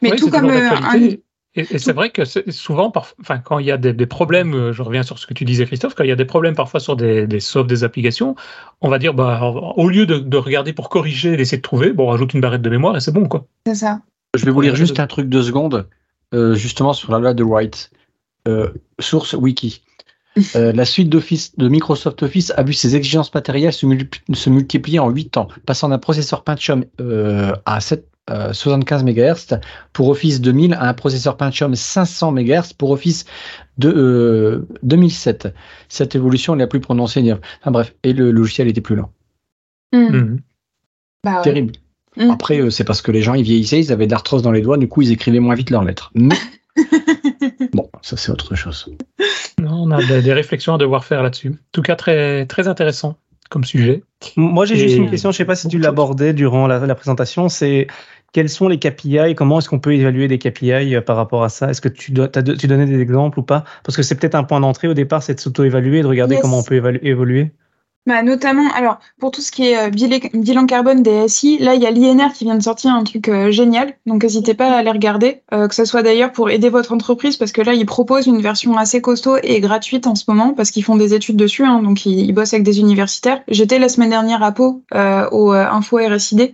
Mais tout comme euh, un, et, c'est vrai que souvent, enfin, quand il y a des, problèmes, euh, je reviens sur ce que tu disais, Christophe, quand il y a des problèmes parfois sur des, des des applications, on va dire, bah, au lieu de, regarder pour corriger, d'essayer de trouver, bon, on rajoute une barrette de mémoire et c'est bon, quoi. C'est ça. Je vais vous lire juste un truc de secondes, euh, justement sur la loi de Wright. Euh, source wiki. la suite d'Office de Microsoft Office a vu ses exigences matérielles se, se multiplier en 8 ans, passant d'un processeur Pentium à 7 75 MHz pour Office 2000 à un processeur Pentium 500 MHz pour Office de, 2007. Euh, Cette évolution est la plus prononcée. Enfin bref, et le logiciel était plus lent. Hmm. Hmm. Bah Terrible. Hmm. Après, euh, c'est parce que les gens ils vieillissaient, ils avaient de l'arthrose dans les doigts, du coup ils écrivaient moins vite leurs lettres. Mais bon, ça c'est autre chose. Non, on a des, réflexions à devoir faire là-dessus. En tout cas, très, très intéressant comme sujet. Moi, j'ai juste une question, je ne sais pas si tu l'abordais durant la, la présentation, c'est quels sont les KPI Comment est-ce qu'on peut évaluer des KPI euh, par rapport à ça? Est-ce que tu, tu donnais des exemples ou pas? Parce que c'est peut-être un point d'entrée au départ, c'est de s'auto-évaluer, de regarder comment on peut évoluer. Bah, notamment, alors pour tout ce qui est euh, bilan carbone des SI, là il y a l'INR qui vient de sortir un truc euh, génial, donc n'hésitez pas à aller regarder, que ce soit d'ailleurs pour aider votre entreprise, parce que là ils proposent une version assez costaud et gratuite en ce moment, parce qu'ils font des études dessus, hein, donc ils, bossent avec des universitaires. J'étais la semaine dernière à Pau au Info RSID,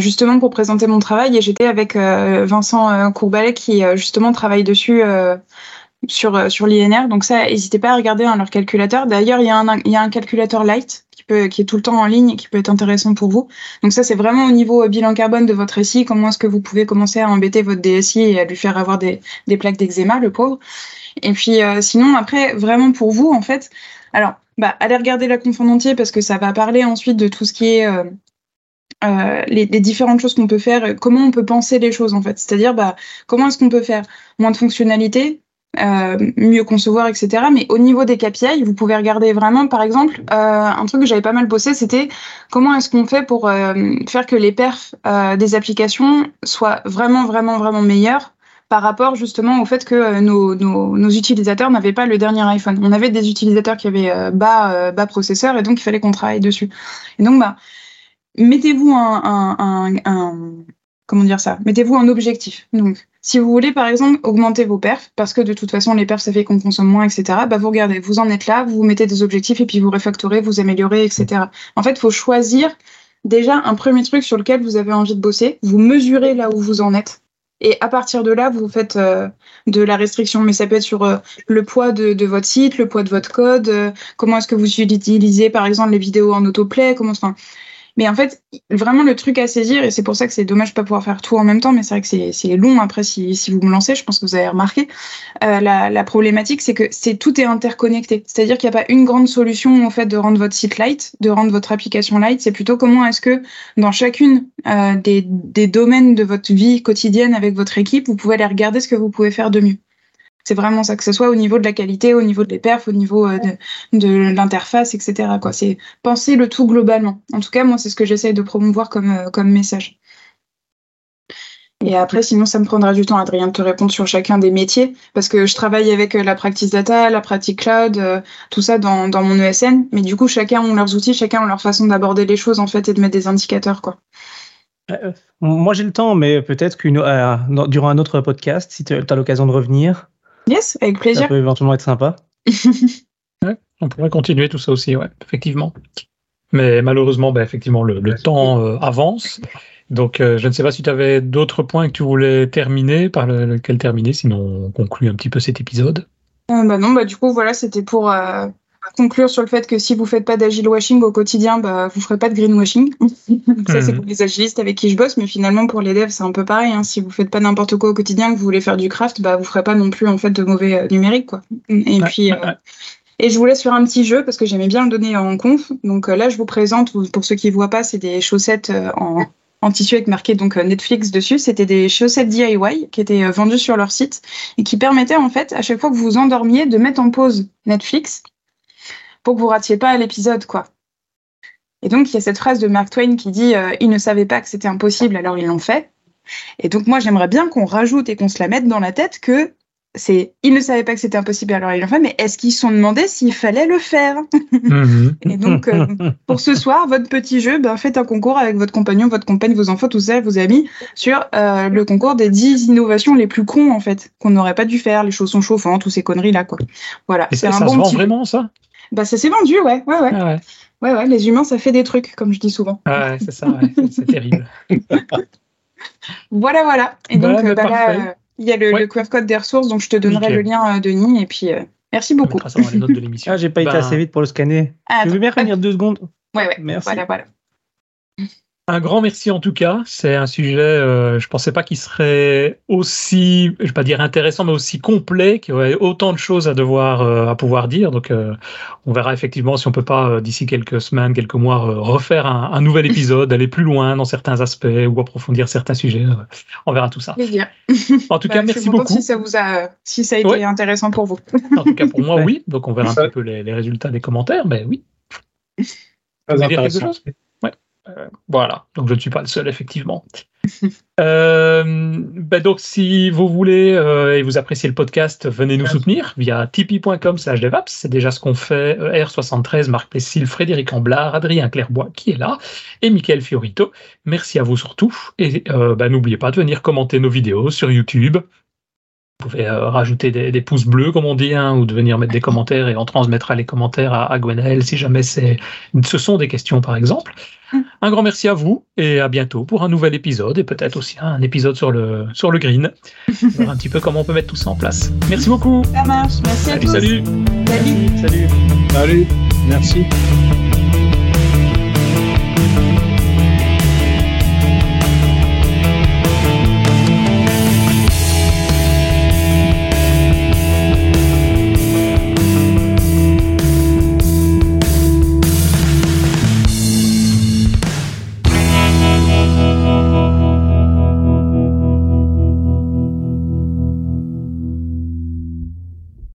justement pour présenter mon travail et j'étais avec euh, Vincent euh, Courbalet qui justement travaille dessus sur, sur l'INR. Donc ça, n'hésitez pas à regarder hein, leur calculateur. D'ailleurs, il y, a un, il y a un calculateur light qui, peut, qui est tout le temps en ligne et qui peut être intéressant pour vous. Donc ça, c'est vraiment au niveau bilan carbone de votre SI, comment est-ce que vous pouvez commencer à embêter votre DSI et à lui faire avoir des, des plaques d'eczéma, le pauvre. Et puis sinon, après, vraiment pour vous, en fait, alors, bah, allez regarder la conf parce que ça va parler ensuite de tout ce qui est euh, les, différentes choses qu'on peut faire, comment on peut penser les choses en fait. C'est-à-dire, bah, comment est-ce qu'on peut faire moins de fonctionnalités, euh, mieux concevoir, etc. Mais au niveau des KPI, vous pouvez regarder vraiment, par exemple, euh, un truc que j'avais pas mal bossé, c'était comment est-ce qu'on fait pour faire que les perfs des applications soient vraiment, vraiment, vraiment meilleurs par rapport justement au fait que nos, nos, nos utilisateurs n'avaient pas le dernier iPhone. On avait des utilisateurs qui avaient bas, bas processeur et donc il fallait qu'on travaille dessus. Et donc, bah, mettez-vous un, un, un, comment dire ça? Mettez-vous un objectif. Donc, si vous voulez, par exemple, augmenter vos perfs, parce que de toute façon, les perfs, ça fait qu'on consomme moins, etc., bah, vous regardez, vous en êtes là, vous mettez des objectifs et puis vous refactorez, vous améliorez, etc. En fait, faut choisir déjà un premier truc sur lequel vous avez envie de bosser, vous mesurez là où vous en êtes. Et à partir de là, vous faites euh, de la restriction. Mais ça peut être sur euh, le poids de, de, votre site, le poids de votre code, euh, comment est-ce que vous utilisez par exemple les vidéos en autoplay, comment, enfin, mais en fait, vraiment le truc à saisir, et c'est pour ça que c'est dommage de pas pouvoir faire tout en même temps, mais c'est vrai que c'est long après si, si, vous me lancez, je pense que vous avez remarqué. Euh, la, la, problématique, c'est que c'est tout est interconnecté. C'est-à-dire qu'il n'y a pas une grande solution au fait de rendre votre site light, de rendre votre application light. C'est plutôt comment est-ce que dans chacune euh, des, des domaines de votre vie quotidienne avec votre équipe, vous pouvez aller regarder ce que vous pouvez faire de mieux. C'est vraiment ça, que ce soit au niveau de la qualité, au niveau de les perfs, au niveau euh, de, l'interface, etc. C'est penser le tout globalement. En tout cas, moi, c'est ce que j'essaye de promouvoir comme, euh, comme message. Et après, sinon, ça me prendra du temps, Adrien, de te répondre sur chacun des métiers, parce que je travaille avec euh, la practice data, la pratique cloud, tout ça dans, mon ESN. Mais du coup, chacun ont leurs outils, chacun ont leur façon d'aborder les choses, en fait, et de mettre des indicateurs, moi, j'ai le temps, mais peut-être qu'une durant un autre podcast, si tu as l'occasion de revenir, Yes, avec plaisir. Ça peut éventuellement être sympa. ouais, on pourrait continuer tout ça aussi, ouais, effectivement. Mais malheureusement, bah, effectivement, le, le temps euh, avance. Donc, euh, je ne sais pas si tu avais d'autres points que tu voulais terminer, par le, lequel terminer, sinon on conclut un petit peu cet épisode. Euh, bah non, bah du coup, voilà, c'était pour euh, conclure sur le fait que si vous faites pas d'agile washing au quotidien, bah, vous ferez pas de greenwashing. ça, c'est pour les agilistes avec qui je bosse, mais finalement, pour les devs, c'est un peu pareil. Hein. Si vous faites pas n'importe quoi au quotidien, que vous voulez faire du craft, bah, vous ferez pas non plus, en fait, de mauvais euh, numérique, quoi. Et Ouais, puis, euh, ouais. et je vous laisse faire un petit jeu parce que j'aimais bien le donner en conf. Donc euh, là, je vous présente, ou pour ceux qui voient pas, c'est des chaussettes euh, en, en tissu avec marqué donc Netflix dessus. C'était des chaussettes DIY qui étaient vendues sur leur site et qui permettaient en fait à chaque fois que vous vous endormiez de mettre en pause Netflix pour que vous ratiez pas l'épisode quoi. Et donc il y a cette phrase de Mark Twain qui dit euh, ils ne savaient pas que c'était impossible alors ils l'ont fait. Et donc moi j'aimerais bien qu'on rajoute et qu'on se la mette dans la tête que c'est ils ne savaient pas que c'était impossible alors ils l'ont fait mais est-ce qu'ils se sont demandé s'il fallait le faire? Mhm. Et donc euh, pour ce soir, votre petit jeu, ben, faites un concours avec votre compagnon, votre compagne, vos enfants, tout ça, vos amis, sur euh, le concours des 10 innovations les plus cons, en fait, qu'on n'aurait pas dû faire, les chaussons chauffants, toutes ces conneries-là, quoi. Voilà, Et c'est ça, un ça se bon vend petit... vraiment, ça? Bah, ça s'est vendu, ouais, ouais, ouais, Ah ouais, ouais, ouais, les humains, ça fait des trucs, comme je dis souvent. Ah ouais, c'est ça, ouais. C'est- terrible. Voilà, voilà. Et Voilà, donc, euh, bah, là, euh, il y a le, Ouais. le QR code des ressources, donc je te donnerai Nickel. le lien, euh, Denis, et puis, euh, merci On beaucoup. mettra ça dans les notes de l'émission. Ah, j'ai pas été Ben, assez vite pour le scanner. Ah, je veux bien revenir deux secondes? Ouais, ouais, Merci. voilà, voilà. Un grand merci en tout cas. C'est un sujet, euh, je pensais pas qu'il serait aussi, je vais pas dire intéressant, mais aussi complet, qu'il y aurait autant de choses à devoir, euh, à pouvoir dire. Donc, euh, on verra effectivement si on peut pas euh, d'ici quelques semaines, quelques mois, euh, refaire un, un nouvel épisode, aller plus loin dans certains aspects ou approfondir certains sujets. Euh, on verra tout ça. Plaisir. En tout Bah, cas, je merci beaucoup. Si ça vous a, si ça a été Ouais. intéressant pour vous. En tout cas, pour moi, Ouais. oui. Donc, on verra un petit peu les, les résultats des commentaires, mais oui. Très voulez dire quelque intéressant. Euh, voilà. Donc je ne suis pas le seul, effectivement. Euh, ben donc, si vous voulez euh, et vous appréciez le podcast, venez nous soutenir via tipeee.com slash devaps. C'est déjà ce qu'on fait. euh, R73, Marc Plessil, Frédéric Amblard, Adrien Clairbois qui est là et Michael Fiorito. Merci à vous surtout. Et ben, n'oubliez pas de venir commenter nos vidéos sur YouTube. Vous pouvez euh, rajouter des, des pouces bleus, comme on dit, hein, ou de venir mettre des commentaires et on transmettra les commentaires à, à Gwenaël si jamais c'est, ce sont des questions, par exemple. Un grand merci à vous et à bientôt pour un nouvel épisode et peut-être aussi un épisode sur le, sur le green. Verra un petit peu comment on peut mettre tout ça en place. Merci beaucoup. Ça marche. Merci à Salut, tous. salut. Salut. Salut. Salut, merci.